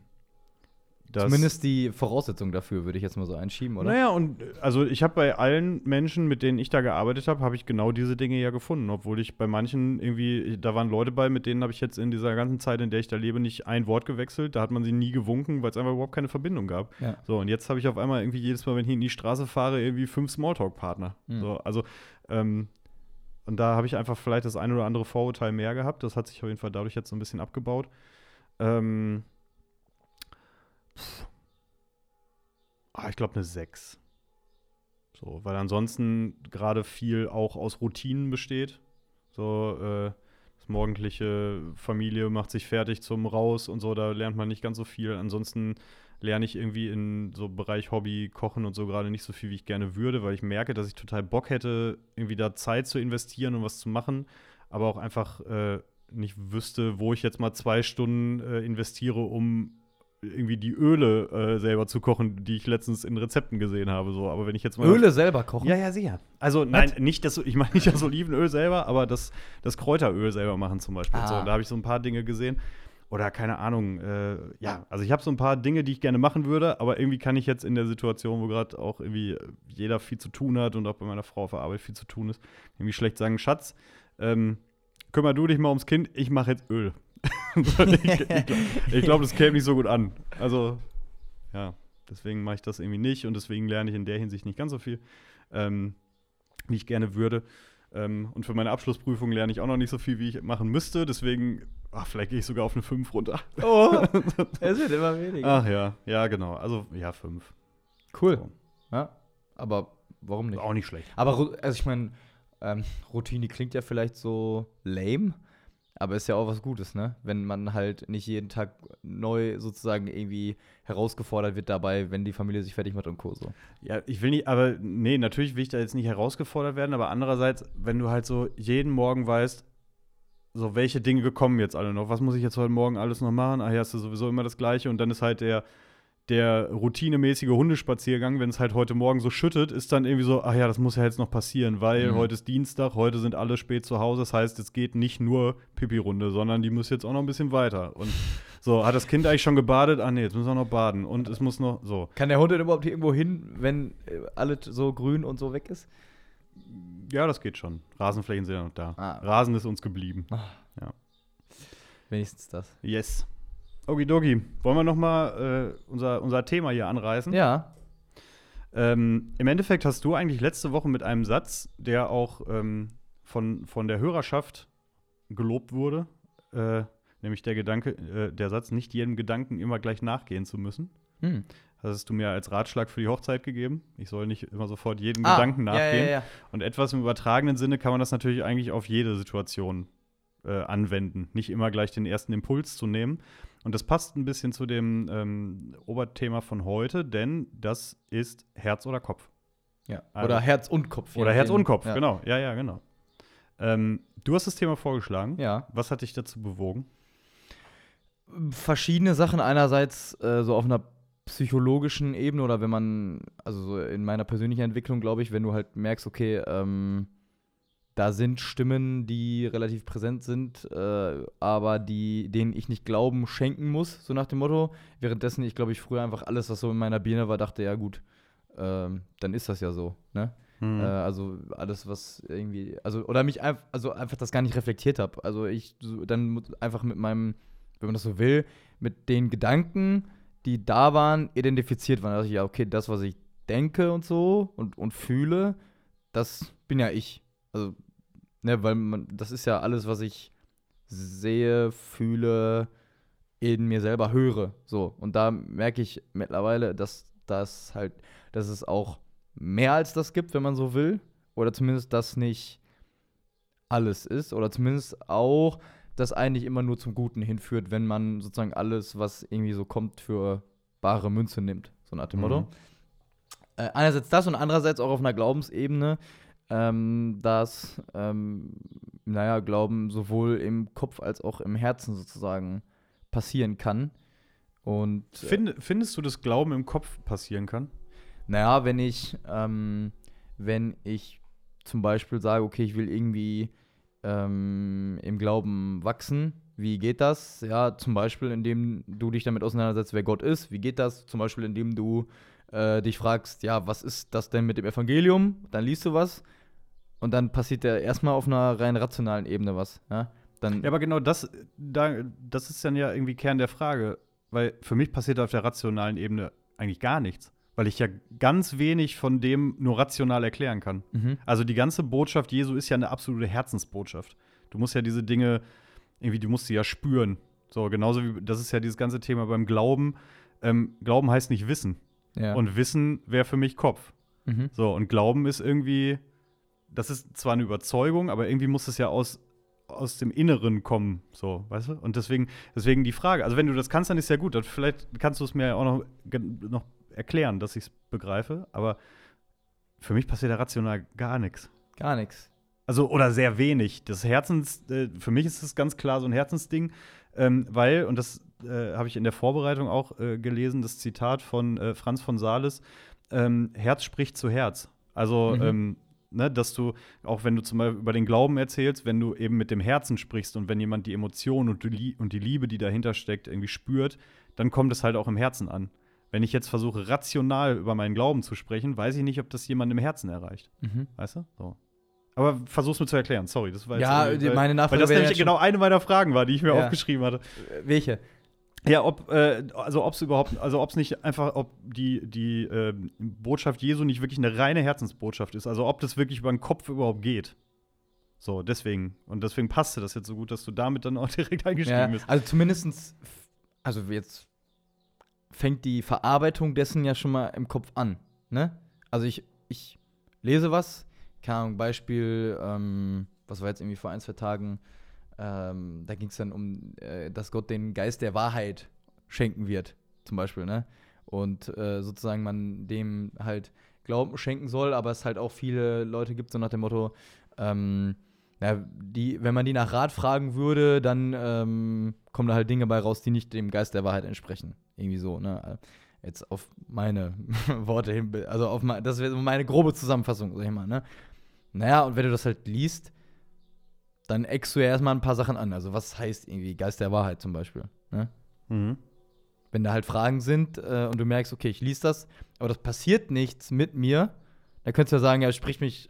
Zumindest die Voraussetzung dafür würde ich jetzt mal so einschieben, oder? Naja, und also ich habe bei allen Menschen, mit denen ich da gearbeitet habe, habe ich genau diese Dinge ja gefunden. Obwohl ich bei manchen irgendwie, da waren Leute bei, mit denen habe ich jetzt in dieser ganzen Zeit, in der ich da lebe, nicht ein Wort gewechselt. Da hat man sie nie gewunken, weil es einfach überhaupt keine Verbindung gab. Ja. So, und jetzt habe ich auf einmal irgendwie jedes Mal, wenn ich in die Straße fahre, irgendwie fünf Smalltalk-Partner. Mhm. So, also, ähm, und da habe ich einfach vielleicht das ein oder andere Vorurteil mehr gehabt. Das hat sich auf jeden Fall dadurch jetzt so ein bisschen abgebaut. Ähm. Ah, ich glaube eine 6. So, weil ansonsten gerade viel auch aus Routinen besteht. So, äh, das morgendliche Familie macht sich fertig zum Raus und so, da lernt man nicht ganz so viel. Ansonsten lerne ich irgendwie in so Bereich Hobby, Kochen und so gerade nicht so viel, wie ich gerne würde, weil ich merke, dass ich total Bock hätte, irgendwie da Zeit zu investieren und was zu machen, aber auch einfach äh, nicht wüsste, wo ich jetzt mal zwei Stunden äh, investiere, um irgendwie die Öle äh, selber zu kochen, die ich letztens in Rezepten gesehen habe. So. Aber wenn ich jetzt mal Öle selber kochen? ja, ja, sicher. Also, nein, nicht das, ich meine nicht das Olivenöl selber, aber das, das Kräuteröl selber machen zum Beispiel. Ah. So, da habe ich so ein paar Dinge gesehen. Oder keine Ahnung, äh, ja, also ich habe so ein paar Dinge, die ich gerne machen würde, aber irgendwie kann ich jetzt in der Situation, wo gerade auch irgendwie jeder viel zu tun hat und auch bei meiner Frau auf der Arbeit viel zu tun ist, irgendwie schlecht sagen, Schatz, ähm, kümmer du dich mal ums Kind, ich mache jetzt Öl. ich ich glaube, glaub, das käme nicht so gut an. Also, ja, deswegen mache ich das irgendwie nicht und deswegen lerne ich in der Hinsicht nicht ganz so viel, ähm, wie ich gerne würde. Ähm, und für meine Abschlussprüfung lerne ich auch noch nicht so viel, wie ich machen müsste. Deswegen, ach, vielleicht gehe ich sogar auf eine 5 runter. Oh, es wird immer weniger. Ach ja, ja, genau. Also, ja, 5. cool. So. Ja, aber warum nicht? Auch nicht schlecht. Aber also ich meine, ähm, Routine klingt ja vielleicht so lame, aber ist ja auch was Gutes, ne? Wenn man halt nicht jeden Tag neu sozusagen irgendwie herausgefordert wird dabei, wenn die Familie sich fertig macht und Co. So. Ja, ich will nicht, aber nee, natürlich will ich da jetzt nicht herausgefordert werden, aber andererseits, wenn du halt so jeden Morgen weißt, so welche Dinge kommen jetzt alle noch, was muss ich jetzt heute Morgen alles noch machen? Ach ja, ist sowieso immer das Gleiche und dann ist halt der, der routinemäßige Hundespaziergang, wenn es halt heute Morgen so schüttet, ist dann irgendwie so, ach ja, das muss ja jetzt noch passieren, weil Mhm. heute ist Dienstag, heute sind alle spät zu Hause, das heißt, es geht nicht nur Pipi-Runde, sondern die muss jetzt auch noch ein bisschen weiter und so, hat das Kind eigentlich schon gebadet? Ah nee, jetzt müssen wir noch baden und es muss noch, so. Kann der Hund denn überhaupt hier irgendwo hin, wenn äh, alles so grün und so weg ist? Ja, das geht schon. Rasenflächen sind ja noch da. Ah. Rasen ist uns geblieben. Wenigstens das. Yes. Okidoki. Wollen wir noch mal äh, unser, unser Thema hier anreißen? Ja. Ähm, Im Endeffekt hast du eigentlich letzte Woche mit einem Satz, der auch ähm, von, von der Hörerschaft gelobt wurde, äh, nämlich der Gedanke, äh, der Satz, nicht jedem Gedanken immer gleich nachgehen zu müssen. Hm. Das hast du mir als Ratschlag für die Hochzeit gegeben. Ich soll nicht immer sofort jedem Ah, Gedanken ja, nachgehen. Ja, ja, Und etwas im übertragenen Sinne kann man das natürlich eigentlich auf jede Situation äh, anwenden. Nicht immer gleich den ersten Impuls zu nehmen. Und das passt ein bisschen zu dem ähm, Oberthema von heute, denn das ist Herz oder Kopf. Ja. Also- Oder Herz und Kopf. Oder Herz und Kopf, ja. genau. Ja, ja, genau. Ähm, du hast das Thema vorgeschlagen. Ja. Was hat dich dazu bewogen? verschiedene Sachen. Einerseits äh, so auf einer psychologischen Ebene oder wenn man, also so in meiner persönlichen Entwicklung, glaube ich, wenn du halt merkst, okay, ähm, da sind Stimmen, die relativ präsent sind, äh, aber die, denen ich nicht Glauben schenken muss, so nach dem Motto. Währenddessen ich, glaube ich, früher einfach alles, was so in meiner Birne war, dachte, ja gut, ähm, dann ist das ja so, ne? Mhm. Äh, also alles, was irgendwie, also oder mich einfach, also einfach das gar nicht reflektiert habe. Also ich so, dann einfach mit meinem, wenn man das so will, mit den Gedanken, die da waren, identifiziert waren. Also ja, okay, das, was ich denke und so und, und fühle, das bin ja ich. Also, ne, weil man, das ist ja alles, was ich sehe, fühle, in mir selber höre. So. Und da merke ich mittlerweile, dass das halt, dass es auch mehr als das gibt, wenn man so will. Oder zumindest das nicht alles ist. Oder zumindest auch, das eigentlich immer nur zum Guten hinführt, wenn man sozusagen alles, was irgendwie so kommt, für bare Münze nimmt. So nach dem Mhm. Motto. Äh, einerseits das und andererseits auch auf einer Glaubensebene, ähm, dass, ähm, naja, Glauben sowohl im Kopf als auch im Herzen sozusagen passieren kann. Und äh, Find, findest du, dass Glauben im Kopf passieren kann? naja, wenn ich, ähm, wenn ich zum Beispiel sage, okay, ich will irgendwie ähm, im Glauben wachsen, wie geht das? Ja, zum Beispiel, indem du dich damit auseinandersetzt, wer Gott ist. Wie geht das? Zum Beispiel, indem du äh, dich fragst, ja, was ist das denn mit dem Evangelium? Dann liest du was und dann passiert ja erstmal auf einer rein rationalen Ebene was. Ja? Dann, Ja, aber genau das, da, das ist dann ja irgendwie Kern der Frage. Weil für mich passiert auf der rationalen Ebene eigentlich gar nichts. Weil ich ja ganz wenig von dem nur rational erklären kann. mhm. Also die ganze Botschaft Jesu ist ja eine absolute Herzensbotschaft. Du musst ja diese Dinge, irgendwie, du musst sie ja spüren. So, genauso wie, das ist ja dieses ganze Thema beim Glauben. Ähm, Glauben heißt nicht Wissen. ja. Und Wissen wäre für mich Kopf. mhm. So, und Glauben ist irgendwie, das ist zwar eine Überzeugung, aber irgendwie muss es ja aus, aus dem Inneren kommen, so, weißt du? Und deswegen, deswegen die Frage, also wenn du das kannst, dann ist ja gut. Dann vielleicht kannst du es mir ja auch noch, noch erklären, dass ich es begreife, aber für mich passiert da rational gar nichts. Gar nichts. Also, oder sehr wenig. Das Herzens, äh, für mich ist das ganz klar so ein Herzensding, ähm, weil, und das äh, habe ich in der Vorbereitung auch äh, gelesen, das Zitat von äh, Franz von Sales, ähm, Herz spricht zu Herz. Also, Mhm. ähm, ne, dass du, auch wenn du zum Beispiel über den Glauben erzählst, wenn du eben mit dem Herzen sprichst und wenn jemand die Emotion und die, Lie- und die Liebe, die dahinter steckt, irgendwie spürt, dann kommt es halt auch im Herzen an. Wenn ich jetzt versuche, rational über meinen Glauben zu sprechen, weiß ich nicht, ob das jemand im Herzen erreicht. Mhm. Weißt du? So. Aber versuch's mir zu erklären, sorry. Das war Ja, jetzt, weil, meine Nachfrage Weil das nämlich genau eine meiner Fragen war, die ich mir Ja. aufgeschrieben hatte. Welche? Ja, ob, äh, also ob's überhaupt, also ob's nicht einfach, ob die, die äh, Botschaft Jesu nicht wirklich eine reine Herzensbotschaft ist. Also ob das wirklich über den Kopf überhaupt geht. So, deswegen. Und deswegen passte das jetzt so gut, dass du damit dann auch direkt eingestiegen Ja, bist. also zumindestens, also jetzt fängt die Verarbeitung dessen ja schon mal im Kopf an. Ne? Also ich, ich lese was, keine Ahnung, Beispiel, ähm, was war jetzt irgendwie vor ein, zwei Tagen, ähm, da ging es dann um, äh, dass Gott den Geist der Wahrheit schenken wird, zum Beispiel, ne? Und äh, sozusagen man dem halt Glauben schenken soll, aber es halt auch viele Leute gibt, so nach dem Motto, ähm, ja, die, wenn man die nach Rat fragen würde, dann ähm, kommen da halt Dinge bei raus, die nicht dem Geist der Wahrheit entsprechen. Irgendwie so, ne? Jetzt auf meine Worte hin, also auf mein, das wäre meine grobe Zusammenfassung, sag ich mal, ne? Naja, und wenn du das halt liest, dann eckst du ja erstmal ein paar Sachen an. Also, was heißt irgendwie Geist der Wahrheit zum Beispiel, ne? Mhm. Wenn da halt Fragen sind äh, und du merkst, okay, ich lies das, aber das passiert nichts mit mir, dann könntest du ja sagen, ja, es spricht mich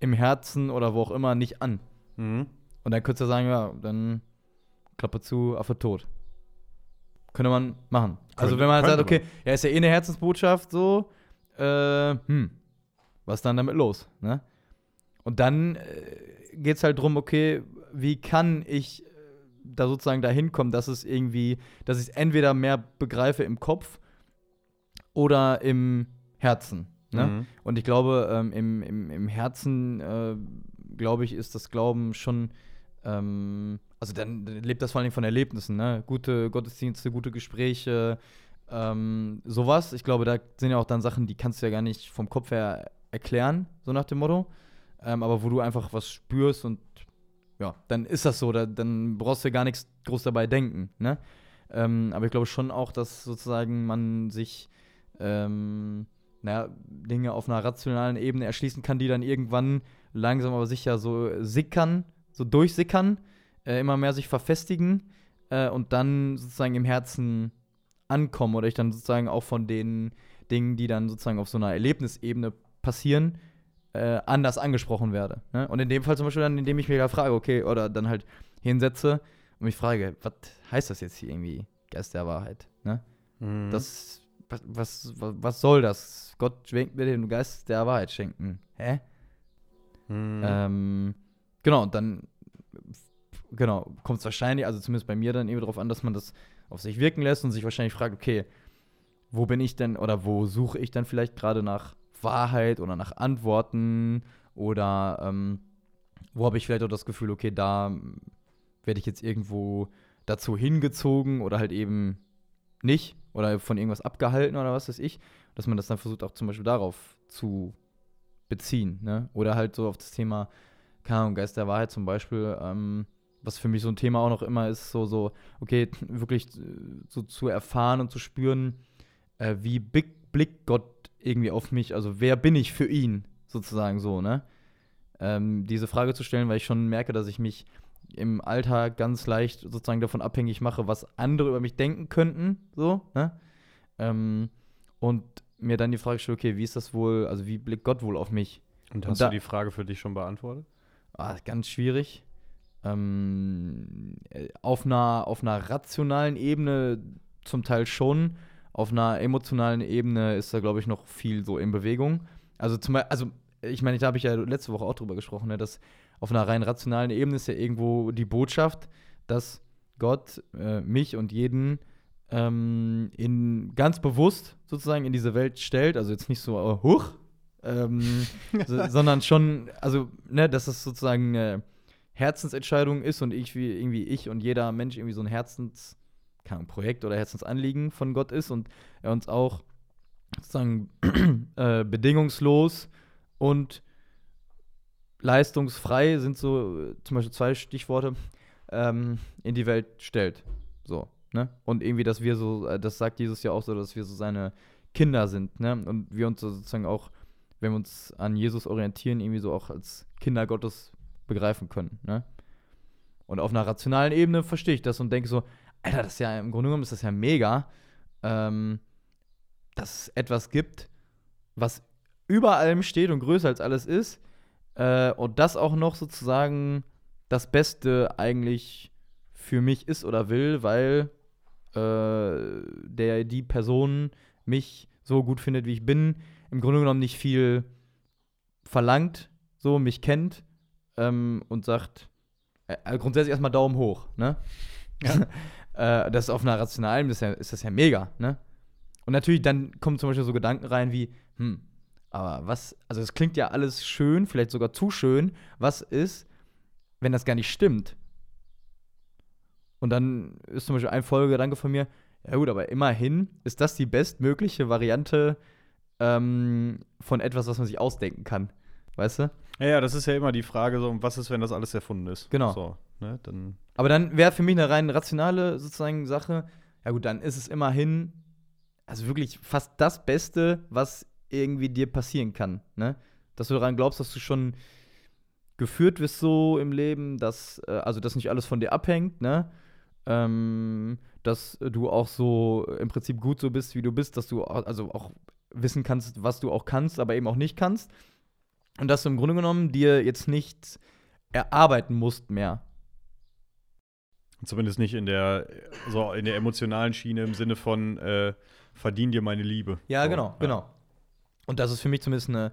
im Herzen oder wo auch immer nicht an. Mhm. Und dann könntest du sagen, ja, dann Klappe zu, Affe tot. Könnte man machen. also Könnte- wenn man halt sagt, okay, ja, ist ja eh eine Herzensbotschaft, so, äh, hm, was dann damit los, ne? Und dann äh, geht es halt drum, okay, wie kann ich äh, da sozusagen dahin kommen, dass es irgendwie, dass ich es entweder mehr begreife im Kopf oder im Herzen, ne? Mhm. Und ich glaube, ähm, im, im, im Herzen, äh, glaube ich, ist das Glauben schon, ähm, also dann lebt das vor allem von Erlebnissen, ne? Gute Gottesdienste, gute Gespräche, ähm, sowas. Ich glaube, da sind ja auch dann Sachen, die kannst du ja gar nicht vom Kopf her erklären, so nach dem Motto. Ähm, aber wo du einfach was spürst und ja, dann ist das so, da, dann brauchst du gar nichts groß dabei denken, ne? Ähm, aber ich glaube schon auch, dass sozusagen man sich ähm, naja, Dinge auf einer rationalen Ebene erschließen kann, die dann irgendwann langsam aber sicher so sickern, so durchsickern, äh, immer mehr sich verfestigen äh, und dann sozusagen im Herzen ankommen oder ich dann sozusagen auch von den Dingen, die dann sozusagen auf so einer Erlebnisebene passieren, äh, anders angesprochen werde. Ne? Und in dem Fall zum Beispiel dann, indem ich mir da frage, okay, oder dann halt hinsetze und mich frage, was heißt das jetzt hier irgendwie, Geist der Wahrheit? Ne? Mhm. Das, was, was, was soll das? Gott schenkt mir den Geist der Wahrheit schenken. Hä? Mhm. Ähm, genau, und dann genau, kommt es wahrscheinlich, also zumindest bei mir dann eben darauf an, dass man das auf sich wirken lässt und sich wahrscheinlich fragt, okay, wo bin ich denn oder wo suche ich dann vielleicht gerade nach Wahrheit oder nach Antworten oder ähm, wo habe ich vielleicht auch das Gefühl, okay, da werde ich jetzt irgendwo dazu hingezogen oder halt eben nicht oder von irgendwas abgehalten oder was weiß ich, dass man das dann versucht auch zum Beispiel darauf zu beziehen, ne? Oder halt so auf das Thema, keine Ahnung, Geist der Wahrheit zum Beispiel, ähm, was für mich so ein Thema auch noch immer ist, so, so, okay, wirklich äh, so zu erfahren und zu spüren, äh, wie big, blickt Gott irgendwie auf mich, also wer bin ich für ihn, sozusagen so, ne? Ähm, diese Frage zu stellen, weil ich schon merke, dass ich mich im Alltag ganz leicht sozusagen davon abhängig mache, was andere über mich denken könnten, so, ne? Ähm, und mir dann die Frage stelle, okay, wie ist das wohl, also wie blickt Gott wohl auf mich? Und hast und da, du die Frage für dich schon beantwortet? Ah, ganz schwierig. Ähm, äh, auf, einer, auf einer rationalen Ebene zum Teil schon. Auf einer emotionalen Ebene ist da, glaube ich, noch viel so in Bewegung. Also, zum Beispiel, also ich meine, da habe ich ja letzte Woche auch drüber gesprochen, ne, dass auf einer rein rationalen Ebene ist ja irgendwo die Botschaft, dass Gott äh, mich und jeden ähm, in, ganz bewusst sozusagen in diese Welt stellt. Also jetzt nicht so, uh, huch, ähm, so, sondern schon, also, ne, dass es sozusagen eine Herzensentscheidung ist und ich, wie irgendwie ich und jeder Mensch irgendwie so ein Herzens, Projekt oder Herzensanliegen von Gott ist und er uns auch sozusagen äh, bedingungslos und leistungsfrei sind so äh, zum Beispiel zwei Stichworte ähm, in die Welt stellt. So. Ne? Und irgendwie, dass wir so, äh, das sagt Jesus ja auch so, dass wir so seine Kinder sind, ne? Und wir uns sozusagen auch, wenn wir uns an Jesus orientieren, irgendwie so auch als Kinder Gottes begreifen können, ne? Und auf einer rationalen Ebene verstehe ich das und denke so, Alter, das ist ja im Grunde genommen ist das ja mega, ähm, dass es etwas gibt, was über allem steht und größer als alles ist, äh, und das auch noch sozusagen das Beste eigentlich für mich ist oder will, weil äh, der die Person mich so gut findet, wie ich bin, im Grunde genommen nicht viel verlangt, so mich kennt ähm, und sagt äh, grundsätzlich erstmal Daumen hoch, ne? Ja. äh, das ist auf einer rationalen ist, ja, ist das ja mega, ne? Und natürlich dann kommen zum Beispiel so Gedanken rein wie, hm, aber was, also es klingt ja alles schön, vielleicht sogar zu schön, was ist, wenn das gar nicht stimmt? Und dann ist zum Beispiel ein Folgegedanke von mir, ja gut, aber immerhin ist das die bestmögliche Variante ähm, von etwas, was man sich ausdenken kann. Weißt du? Ja, ja, das ist ja immer die Frage, so, was ist, wenn das alles erfunden ist? Genau. So, ne, dann aber dann wäre für mich eine rein rationale sozusagen Sache, ja gut, dann ist es immerhin, also wirklich fast das Beste, was irgendwie dir passieren kann. Ne? Dass du daran glaubst, dass du schon geführt wirst so im Leben, dass, äh, also dass nicht alles von dir abhängt, ne? ähm, dass du auch so im Prinzip gut so bist, wie du bist, dass du also auch wissen kannst, was du auch kannst, aber eben auch nicht kannst. Und dass du im Grunde genommen dir jetzt nicht erarbeiten musst mehr. Zumindest nicht in der, so in der emotionalen Schiene im Sinne von äh, verdien dir meine Liebe. Ja, so, genau, ja. genau. Und das ist für mich zumindest eine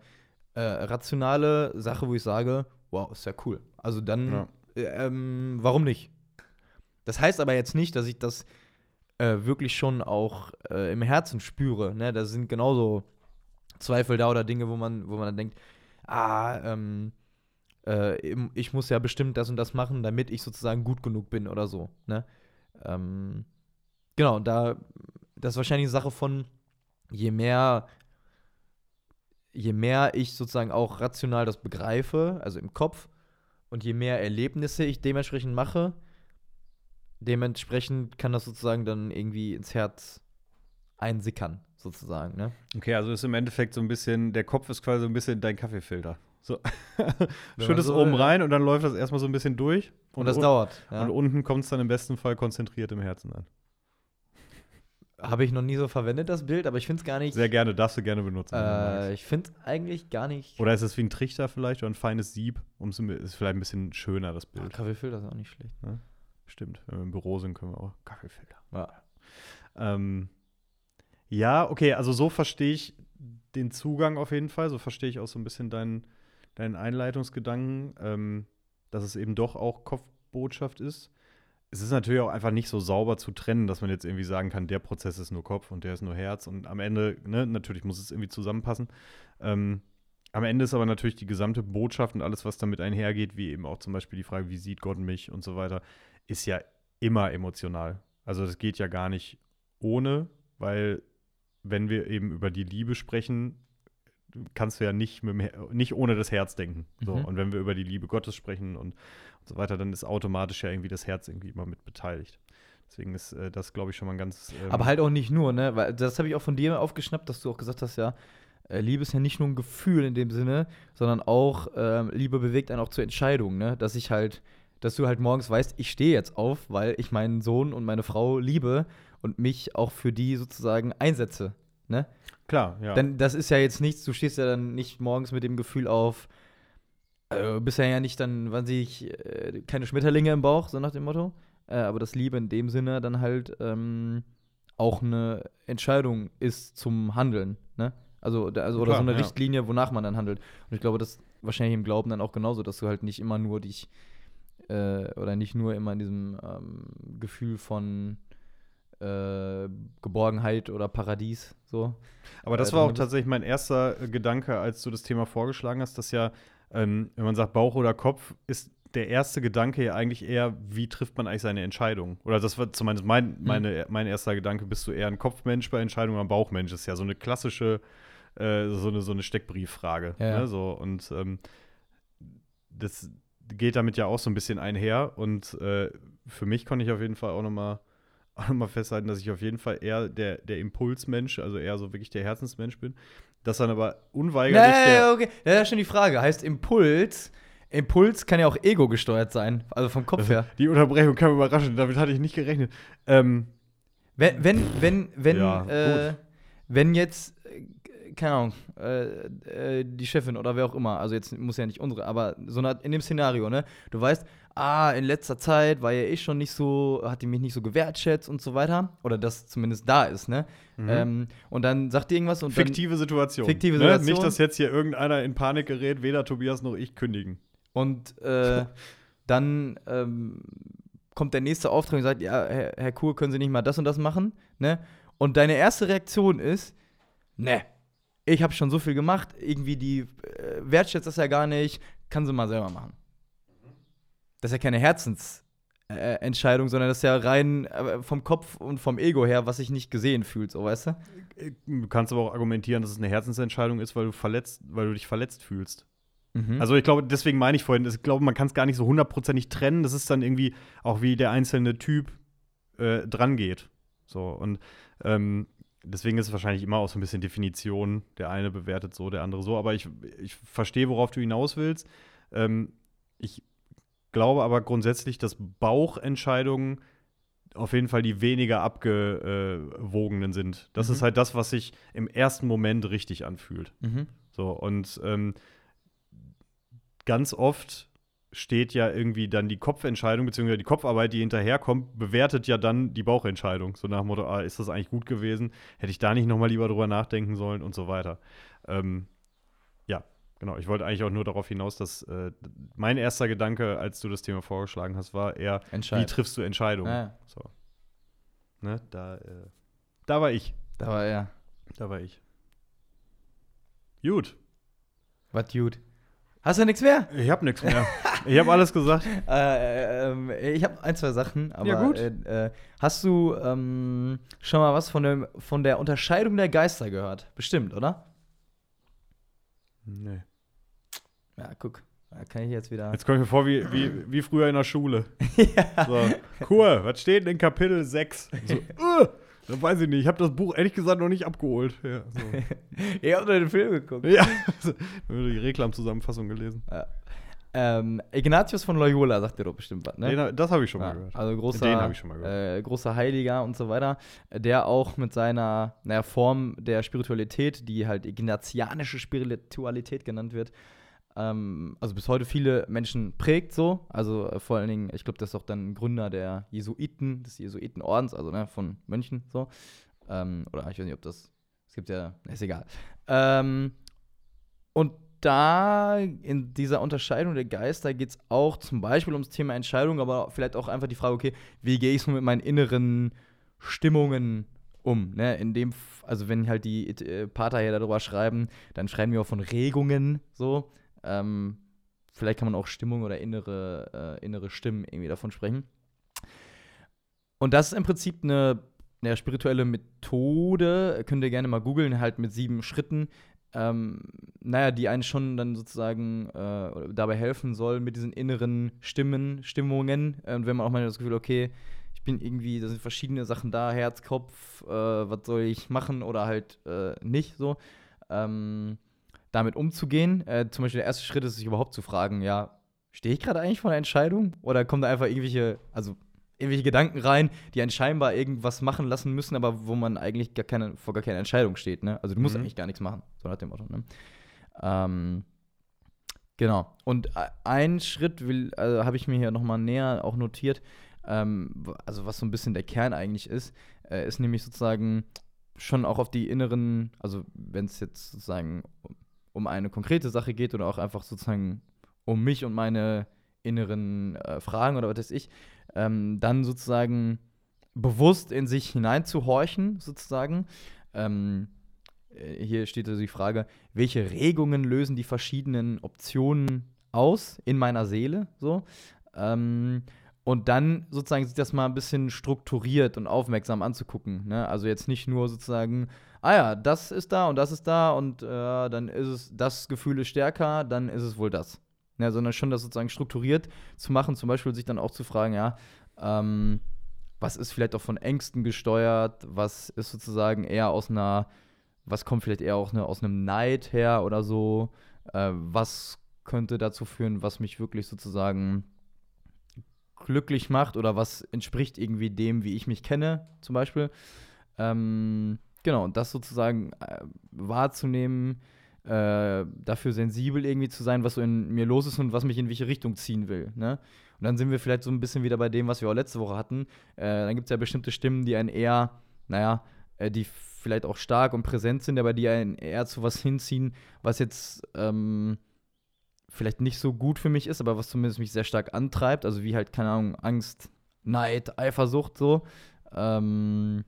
äh, rationale Sache, wo ich sage, wow, ist ja cool. Also dann, ja. äh, ähm, warum nicht? Das heißt aber jetzt nicht, dass ich das äh, wirklich schon auch äh, im Herzen spüre. Ne? Da sind genauso Zweifel da oder Dinge, wo man, wo man dann denkt, ah, ähm, äh, ich muss ja bestimmt das und das machen, damit ich sozusagen gut genug bin oder so. Ne? Ähm, genau, da, das ist wahrscheinlich eine Sache von, je mehr je mehr ich sozusagen auch rational das begreife, also im Kopf, und je mehr Erlebnisse ich dementsprechend mache, dementsprechend kann das sozusagen dann irgendwie ins Herz einsickern, sozusagen, ne? Okay, also ist im Endeffekt so ein bisschen, der Kopf ist quasi so ein bisschen dein Kaffeefilter. So. Schüttest so oben will. rein und dann läuft das erstmal so ein bisschen durch. Und, das un- dauert. Ja. Und unten kommt es dann im besten Fall konzentriert im Herzen an. Habe ich noch nie so verwendet, das Bild, aber ich finde es gar nicht. Sehr gerne, darfst du gerne benutzen. äh, ich finde es eigentlich gar nicht. Oder ist es wie ein Trichter vielleicht oder ein feines Sieb? Um's, ist vielleicht ein bisschen schöner, das Ah, Bild. Kaffeefilter ist auch nicht schlecht. Stimmt, wenn wir im Büro sind, können wir auch Kaffeefilter. Ja. Ähm, ja, okay, also so verstehe ich den Zugang auf jeden Fall. So verstehe ich auch so ein bisschen deinen, deinen Einleitungsgedanken, ähm, dass es eben doch auch Kopfbotschaft ist. Es ist natürlich auch einfach nicht so sauber zu trennen, dass man jetzt irgendwie sagen kann, der Prozess ist nur Kopf und der ist nur Herz. Und am Ende, ne, natürlich muss es irgendwie zusammenpassen. Ähm, am Ende ist aber natürlich die gesamte Botschaft und alles, was damit einhergeht, wie eben auch zum Beispiel die Frage, wie sieht Gott mich und so weiter, ist ja immer emotional. Also das geht ja gar nicht ohne, weil wenn wir eben über die Liebe sprechen, kannst du ja nicht, mit nicht ohne das Herz denken. So. Mhm. Und wenn wir über die Liebe Gottes sprechen und, und so weiter, dann ist automatisch ja irgendwie das Herz irgendwie immer mit beteiligt. Deswegen ist äh, das, glaube ich, schon mal ein ganz. ähm, Aber halt auch nicht nur, ne? Weil das habe ich auch von dir aufgeschnappt, dass du auch gesagt hast, ja, äh, Liebe ist ja nicht nur ein Gefühl in dem Sinne, sondern auch, ähm, Liebe bewegt einen auch zur Entscheidung, ne? Dass ich halt, dass du halt morgens weißt, ich stehe jetzt auf, weil ich meinen Sohn und meine Frau liebe und mich auch für die sozusagen einsetze, ne? Klar, ja. Denn das ist ja jetzt nichts, du stehst ja dann nicht morgens mit dem Gefühl auf, äh, bist ja ja nicht dann, wann ich, äh, keine Schmetterlinge im Bauch, so nach dem Motto. Äh, aber das Liebe in dem Sinne dann halt ähm, auch eine Entscheidung ist zum Handeln, ne? Also, also oder Klar, so eine ja. Richtlinie, wonach man dann handelt. Und ich glaube, das wahrscheinlich im Glauben dann auch genauso, dass du halt nicht immer nur dich äh, oder nicht nur immer in diesem ähm, Gefühl von äh, Geborgenheit oder Paradies so. Aber das äh, war auch tatsächlich mein erster äh, Gedanke, als du das Thema vorgeschlagen hast, dass ja, ähm, wenn man sagt Bauch oder Kopf, ist der erste Gedanke ja eigentlich eher, wie trifft man eigentlich seine Entscheidung? Oder das war zumindest mein, meine, mein erster Gedanke, bist du eher ein Kopfmensch bei Entscheidungen oder ein Bauchmensch? Das ist ja so eine klassische, äh, so, eine, so eine Steckbrieffrage. Ja. Ne? So, und ähm, das geht damit ja auch so ein bisschen einher. Und äh, für mich konnte ich auf jeden Fall auch noch mal auch noch mal festhalten, dass ich auf jeden Fall eher der, der Impulsmensch, also eher so wirklich der Herzensmensch bin. Das dann aber unweigerlich Ja, der, ja, okay. Ja, das ist schon die Frage. Heißt Impuls, Impuls kann ja auch ego gesteuert sein, also vom Kopf her. Die Unterbrechung kam überraschend, damit hatte ich nicht gerechnet. Ähm, Wenn, wenn, wenn, wenn, Ja, äh, wenn jetzt, keine Ahnung, äh, äh, die Chefin oder wer auch immer, also jetzt muss ja nicht unsere, aber so eine, in dem Szenario, ne? Du weißt, ah, in letzter Zeit war ja ich schon nicht so, hat die mich nicht so gewertschätzt und so weiter. Oder das zumindest da ist, ne? Ähm, und dann sagt die irgendwas und Mhm. fiktive Situation. Fiktive Ne? Situation. Nicht, dass jetzt hier irgendeiner in Panik gerät, weder Tobias noch ich kündigen. Und äh, dann ähm, kommt der nächste Auftrag und sagt, ja, Herr, Herr Kuhl, können Sie nicht mal das und das machen? Ne? Und deine erste Reaktion ist, ne, ich habe schon so viel gemacht, irgendwie die äh, wertschätzt das ja gar nicht, kann sie mal selber machen. Das ist ja keine Herzensentscheidung, äh, sondern das ist ja rein äh, vom Kopf und vom Ego her, was sich nicht gesehen fühlt, so weißt du? Du kannst aber auch argumentieren, dass es eine Herzensentscheidung ist, weil du verletzt, weil du dich verletzt fühlst. Mhm. Also ich glaube, deswegen meine ich vorhin, ich glaube, man kann es gar nicht so hundertprozentig trennen. Das ist dann irgendwie auch wie der einzelne Typ äh, dran geht. So und ähm, deswegen ist es wahrscheinlich immer auch so ein bisschen Definition. Der eine bewertet so, der andere so. Aber ich, ich verstehe, worauf du hinaus willst. Ähm, ich glaube aber grundsätzlich, dass Bauchentscheidungen auf jeden Fall die weniger abgewogenen sind. Das Mhm. ist halt das, was sich im ersten Moment richtig anfühlt. Mhm. So, und ähm, ganz oft steht ja irgendwie dann die Kopfentscheidung, beziehungsweise die Kopfarbeit, die hinterherkommt, bewertet ja dann die Bauchentscheidung. So nach dem Motto, ah, ist das eigentlich gut gewesen? Hätte ich da nicht nochmal lieber drüber nachdenken sollen und so weiter. Ähm, ja, genau. Ich wollte eigentlich auch nur darauf hinaus, dass äh, mein erster Gedanke, als du das Thema vorgeschlagen hast, war eher, wie triffst du Entscheidungen? Ah, ja. So. Ne, da, äh, da war ich. Da war er. Da war ich. Gut. Was gut. Hast du nichts mehr? Ich habe nichts mehr. ich habe alles gesagt. Äh, ähm, ich habe ein, zwei Sachen, aber Ja, gut. Äh, äh, hast du ähm, schon mal was von, dem, von der Unterscheidung der Geister gehört? Bestimmt, oder? Nee. Ja, guck. Da kann ich jetzt wieder. Jetzt komme ich mir vor wie, wie, wie früher in der Schule. ja. So, Kur, was steht in Kapitel 6? So, uh, das weiß ich nicht. Ich habe das Buch ehrlich gesagt noch nicht abgeholt. Ja, so. ich habe nur den Film geguckt. ja. die Reklamzusammenfassung gelesen. Ja. Ähm, Ignatius von Loyola sagt dir doch bestimmt was, ne? Den, das habe ich schon mal Ja, gehört. Also großer, Den hab ich schon mal gehört. Äh, großer Heiliger und so weiter, der auch mit seiner naja, Form der Spiritualität, die halt ignatianische Spiritualität genannt wird, ähm, also bis heute viele Menschen prägt so. Also äh, vor allen Dingen, ich glaube, das ist auch dann Gründer der Jesuiten, des Jesuitenordens, also ne, von Mönchen so. Ähm, oder ich weiß nicht, ob das, es gibt ja, ist egal. Ähm, und da in dieser Unterscheidung der Geister geht es auch zum Beispiel ums Thema Entscheidung, aber vielleicht auch einfach die Frage, okay, wie gehe ich so mit meinen inneren Stimmungen um? Ne? In dem, also wenn halt die äh, Pater hier darüber schreiben, dann schreiben wir auch von Regungen so. Ähm, vielleicht kann man auch Stimmung oder innere, äh, innere Stimmen irgendwie davon sprechen. Und das ist im Prinzip eine, eine spirituelle Methode, könnt ihr gerne mal googeln, halt mit sieben Schritten, ähm, naja, die einen schon dann sozusagen äh, dabei helfen soll mit diesen inneren Stimmen, Stimmungen. Äh, Und wenn man auch mal das Gefühl, okay, ich bin irgendwie, da sind verschiedene Sachen da, Herz, Kopf, äh, was soll ich machen oder halt äh, nicht so, ähm, damit umzugehen. Äh, zum Beispiel der erste Schritt ist, sich überhaupt zu fragen, ja, stehe ich gerade eigentlich vor einer Entscheidung? Oder kommen da einfach irgendwelche, also irgendwelche Gedanken rein, die einen scheinbar irgendwas machen lassen müssen, aber wo man eigentlich gar keine, vor gar keine Entscheidung steht, ne? Also du musst Mhm. eigentlich gar nichts machen, so nach dem Motto, ne? Ähm, genau. Und e- ein Schritt will, also habe ich mir hier nochmal näher auch notiert, ähm, also was so ein bisschen der Kern eigentlich ist, äh, ist nämlich sozusagen schon auch auf die inneren, also wenn es jetzt sozusagen um- eine konkrete Sache geht oder auch einfach sozusagen um mich und meine inneren äh, Fragen oder was weiß ich, ähm, dann sozusagen bewusst in sich hineinzuhorchen, sozusagen. Ähm, äh, hier steht also die Frage, welche Regungen lösen die verschiedenen Optionen aus in meiner Seele, so. Ähm, und dann sozusagen sich das mal ein bisschen strukturiert und aufmerksam anzugucken. Ne? Also jetzt nicht nur sozusagen, ah ja, das ist da und das ist da und äh, dann ist es, das Gefühl ist stärker, dann ist es wohl das. Ja, sondern schon das sozusagen strukturiert zu machen, zum Beispiel sich dann auch zu fragen, ja, ähm, was ist vielleicht auch von Ängsten gesteuert, was ist sozusagen eher aus einer, was kommt vielleicht eher auch ne, aus einem Neid her oder so, äh, was könnte dazu führen, was mich wirklich sozusagen glücklich macht oder was entspricht irgendwie dem, wie ich mich kenne, zum Beispiel. Ähm, genau, und das sozusagen äh, wahrzunehmen, äh, dafür sensibel irgendwie zu sein, was so in mir los ist und was mich in welche Richtung ziehen will. Ne? Und dann sind wir vielleicht so ein bisschen wieder bei dem, was wir auch letzte Woche hatten. Äh, dann gibt es ja bestimmte Stimmen, die einen eher, naja, äh, die vielleicht auch stark und präsent sind, aber die einen eher zu was hinziehen, was jetzt ähm, vielleicht nicht so gut für mich ist, aber was zumindest mich sehr stark antreibt. Also wie halt, keine Ahnung, Angst, Neid, Eifersucht so. Ähm,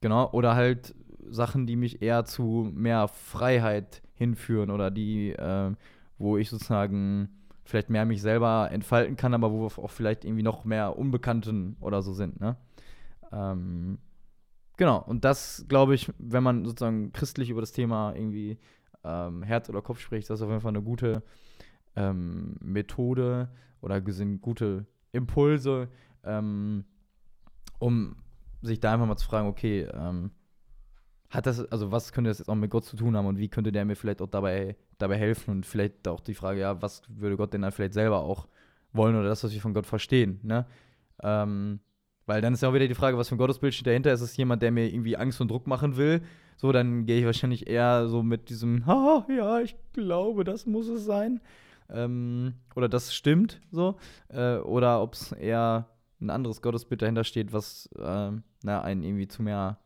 genau. Oder halt Sachen, die mich eher zu mehr Freiheit hinführen oder die, äh, wo ich sozusagen vielleicht mehr mich selber entfalten kann, aber wo auch vielleicht irgendwie noch mehr Unbekannten oder so sind, ne? Ähm, genau, und das glaube ich, wenn man sozusagen christlich über das Thema irgendwie ähm, Herz oder Kopf spricht, das ist auf jeden Fall eine gute ähm, Methode oder sind gute Impulse, ähm, um sich da einfach mal zu fragen, okay, ähm, hat das, also was könnte das jetzt auch mit Gott zu tun haben und wie könnte der mir vielleicht auch dabei, dabei helfen und vielleicht auch die Frage, ja, was würde Gott denn dann vielleicht selber auch wollen oder das, was wir von Gott verstehen, ne? Ähm, weil dann ist ja auch wieder die Frage, was für ein Gottesbild steht dahinter. Ist es jemand, der mir irgendwie Angst und Druck machen will? So, dann gehe ich wahrscheinlich eher so mit diesem, ha, ja, ich glaube, das muss es sein. Ähm, oder das stimmt so. Äh, oder ob es eher ein anderes Gottesbild dahinter steht, was ähm, na, einen irgendwie zu mehr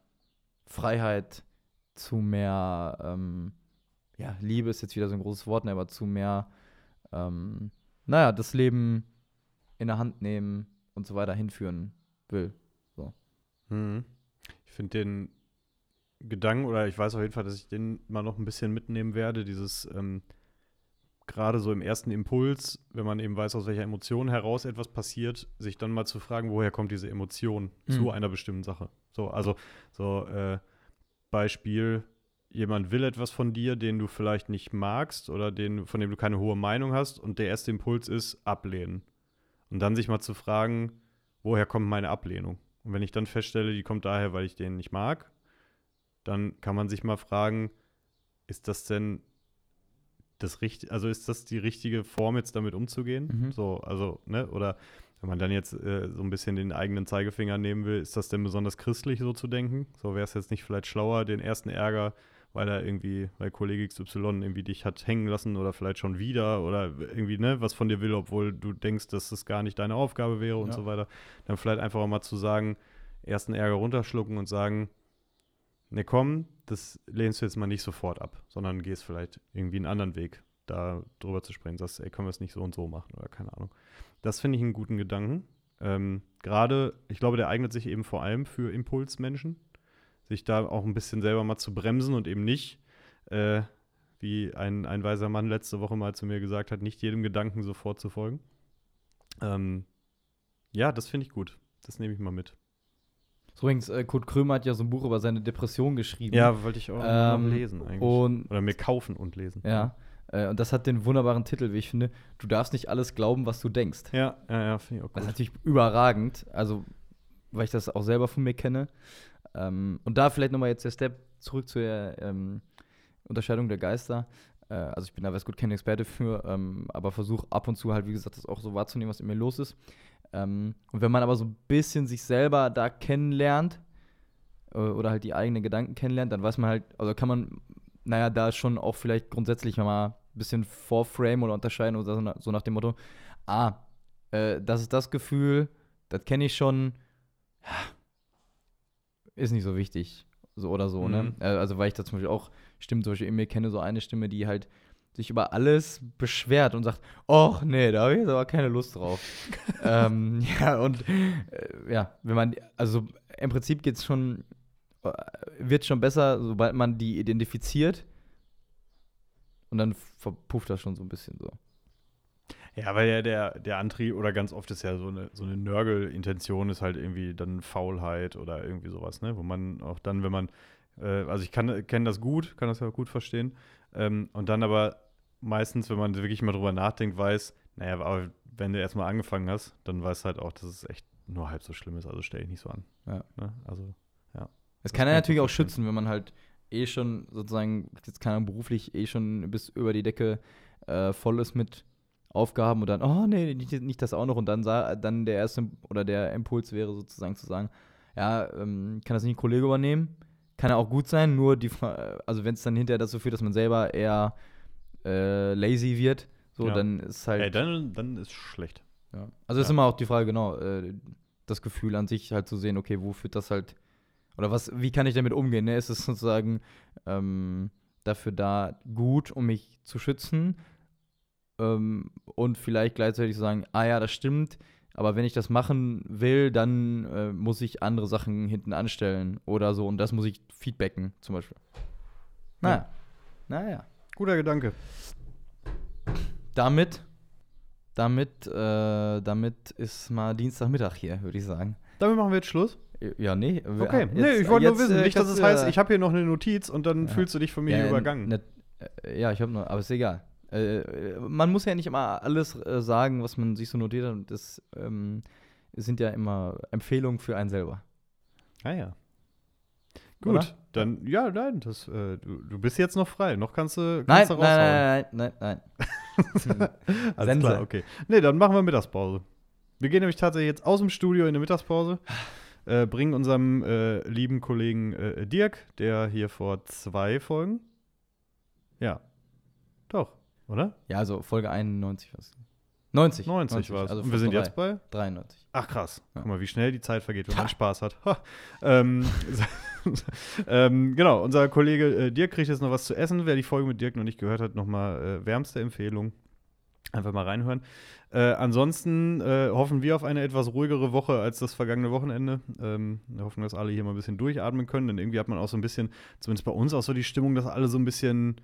Freiheit, zu mehr, ähm, ja, Liebe ist jetzt wieder so ein großes Wort, ne, aber zu mehr, ähm, naja, das Leben in der Hand nehmen und so weiter hinführen will. Mhm. Ich finde den Gedanken, oder ich weiß auf jeden Fall, dass ich den mal noch ein bisschen mitnehmen werde, dieses ähm, gerade so im ersten Impuls, wenn man eben weiß, aus welcher Emotion heraus etwas passiert, sich dann mal zu fragen, woher kommt diese Emotion Mhm. zu einer bestimmten Sache. So, also so äh, Beispiel, jemand will etwas von dir, den du vielleicht nicht magst oder den, von dem du keine hohe Meinung hast und der erste Impuls ist ablehnen. Und dann sich mal zu fragen, woher kommt meine Ablehnung? Und wenn ich dann feststelle, die kommt daher, weil ich den nicht mag, dann kann man sich mal fragen, ist das denn das richtige, also ist das die richtige Form, jetzt damit umzugehen? Mhm. So, also, ne, oder wenn man dann jetzt äh, so ein bisschen den eigenen Zeigefinger nehmen will, ist das denn besonders christlich so zu denken? So wäre es jetzt nicht vielleicht schlauer, den ersten Ärger, weil er irgendwie, weil Kollege XY irgendwie dich hat hängen lassen oder vielleicht schon wieder oder irgendwie, ne, was von dir will, obwohl du denkst, dass das gar nicht deine Aufgabe wäre und Ja. so weiter. Dann vielleicht einfach mal zu sagen, ersten Ärger runterschlucken und sagen, ne komm, das lehnst du jetzt mal nicht sofort ab, sondern gehst vielleicht irgendwie einen anderen Weg, da drüber zu sprechen. Sagst, ey, können wir es nicht so und so machen oder keine Ahnung. Das finde ich einen guten Gedanken. Ähm, Gerade, ich glaube, der eignet sich eben vor allem für Impulsmenschen, sich da auch ein bisschen selber mal zu bremsen und eben nicht, äh, wie ein, ein weiser Mann letzte Woche mal zu mir gesagt hat, nicht jedem Gedanken sofort zu folgen. Ähm, ja, das finde ich gut. Das nehme ich mal mit. Übrigens, äh, Kurt Krömer hat ja so ein Buch über seine Depression geschrieben. Ja, wollte ich auch Ähm, lesen eigentlich. Und Oder mir kaufen und lesen. ja, äh, und das hat den wunderbaren Titel, wie ich finde. Du darfst nicht alles glauben, was du denkst. Ja, ja, ja finde ich auch Das ist gut. natürlich überragend, also weil ich das auch selber von mir kenne. Ähm, und da vielleicht nochmal jetzt der Step zurück zu der ähm, Unterscheidung der Geister. Äh, also ich bin da weiß gut kein Experte für, ähm, aber versuche ab und zu halt, wie gesagt, das auch so wahrzunehmen, was in mir los ist. Ähm, und wenn man aber so ein bisschen sich selber da kennenlernt äh, oder halt die eigenen Gedanken kennenlernt, dann weiß man halt, also kann man, naja, da schon auch vielleicht grundsätzlich mal ein bisschen vorframe oder unterscheiden oder so, na- so nach dem Motto, ah, äh, das ist das Gefühl, das kenne ich schon, ist nicht so wichtig, so oder so, ne? Mhm. Äh, also weil ich da zum Beispiel auch Stimmen zum Beispiel in mir kenne, so eine Stimme, die halt sich über alles beschwert und sagt, ach nee, da habe ich jetzt aber keine Lust drauf. ähm, ja, und äh, ja, wenn man, also im Prinzip geht es schon, äh, wird schon besser, sobald man die identifiziert und dann verpufft das schon so ein bisschen so. Ja, weil ja der, der Antrieb oder ganz oft ist ja so eine, so eine Nörgel-Intention ist halt irgendwie dann Faulheit oder irgendwie sowas, ne? Wo man auch dann, wenn man, äh, also ich kann kenne das gut, kann das ja gut verstehen. Ähm, und dann aber meistens, wenn man wirklich mal drüber nachdenkt, weiß, naja, aber wenn du erstmal angefangen hast, dann weißt du halt auch, dass es echt nur halb so schlimm ist. Also stell dich nicht so an. Ja. Ne? Also, Es Das kann ja ich natürlich auch schützen, wenn man halt eh schon sozusagen, jetzt keine Ahnung, beruflich eh schon bis über die Decke äh, voll ist mit Aufgaben und dann, oh nee, nicht, nicht das auch noch und dann, sa- dann der erste oder der Impuls wäre sozusagen zu sagen, ja, ähm, kann das nicht ein Kollege übernehmen? Kann ja auch gut sein, nur die, also wenn es dann hinterher dazu führt, dass man selber eher äh, lazy wird, so, Ja. dann ist halt. ey, dann, dann ist schlecht. Ja. Also ist Ja. immer auch die Frage, genau, äh, das Gefühl an sich halt zu sehen, okay, wo führt das halt, oder was, wie kann ich damit umgehen? Ne? Ist es sozusagen ähm, dafür da gut, um mich zu schützen ähm, und vielleicht gleichzeitig sagen, ah ja, das stimmt, aber wenn ich das machen will, dann äh, muss ich andere Sachen hinten anstellen oder so und das muss ich feedbacken zum Beispiel. Naja, naja. Guter Gedanke. Damit, damit, äh, damit ist mal Dienstagmittag hier, würde ich sagen. Damit machen wir jetzt Schluss. Ja, nee. Okay, jetzt- nee, ich wollte nur wissen, äh, nicht, dass es du heißt, ja- ich habe hier noch eine Notiz und dann Ja. fühlst du dich von mir ja, übergangen. ne- äh, ja, ich habe nur, aber ist egal. Äh, äh, man muss ja nicht immer alles äh, sagen, was man sich so notiert hat. Das ähm, sind ja immer Empfehlungen für einen selber. Ah ja. Gut, Oder? dann, ja, nein, das, äh, du, du bist jetzt noch frei. Noch kannst du, Nein, kannst du nein, nein, nein, nein, nein. Alles Sense. klar, okay. Nee, dann machen wir Mittagspause. Wir gehen nämlich tatsächlich jetzt aus dem Studio in eine Mittagspause, äh, bringen unserem äh, lieben Kollegen äh, Dirk, der hier vor zwei Folgen, ja, doch, oder? Ja, also Folge 91 was. 90. 90 war es. Also Und wir sind jetzt bei 93. Ach krass, Ja. guck mal, wie schnell die Zeit vergeht, wenn man Spaß hat. Ha. Ähm, ähm, genau, unser Kollege äh, Dirk kriegt jetzt noch was zu essen. Wer die Folge mit Dirk noch nicht gehört hat, nochmal äh, wärmste Empfehlung. Einfach mal reinhören. Äh, ansonsten äh, hoffen wir auf eine etwas ruhigere Woche als das vergangene Wochenende. Ähm, wir hoffen, dass alle hier mal ein bisschen durchatmen können, denn irgendwie hat man auch so ein bisschen, zumindest bei uns, auch so die Stimmung, dass alle so ein bisschen,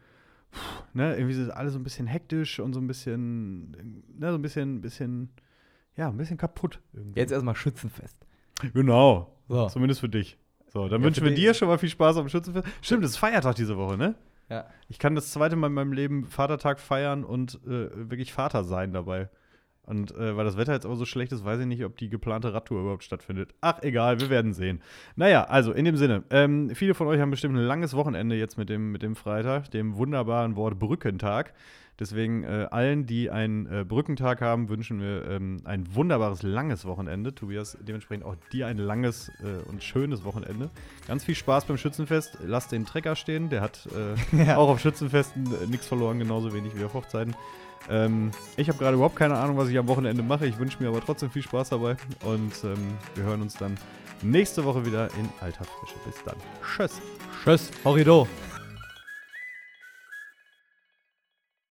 pff, ne, irgendwie sind alle so ein bisschen hektisch und so ein bisschen, ne, so ein bisschen, bisschen, ja, ein bisschen kaputt. Irgendwie. Jetzt erstmal Schützenfest. Genau. So. Zumindest für dich. So, dann Ja, wünschen wir dir schon mal viel Spaß am Schützenfest. Stimmt, es ist Feiertag diese Woche, ne? Ja. Ich kann das zweite Mal in meinem Leben Vatertag feiern und äh, wirklich Vater sein dabei. Und äh, weil das Wetter jetzt aber so schlecht ist, weiß ich nicht, ob die geplante Radtour überhaupt stattfindet. Ach, egal, wir werden sehen. Naja, also in dem Sinne, ähm, viele von euch haben bestimmt ein langes Wochenende jetzt mit dem, mit dem Freitag, dem wunderbaren Wort Brückentag. Deswegen äh, allen, die einen äh, Brückentag haben, wünschen wir ähm, ein wunderbares, langes Wochenende. Tobias, dementsprechend auch dir ein langes äh, und schönes Wochenende. Ganz viel Spaß beim Schützenfest. Lass den Trecker stehen, der hat äh, Ja. auch auf Schützenfesten äh, nichts verloren, genauso wenig wie auf Hochzeiten. Ähm, ich habe gerade überhaupt keine Ahnung, was ich am Wochenende mache. Ich wünsche mir aber trotzdem viel Spaß dabei. Und ähm, wir hören uns dann nächste Woche wieder in alter Frische. Bis dann. Tschüss. Tschüss. Horrido.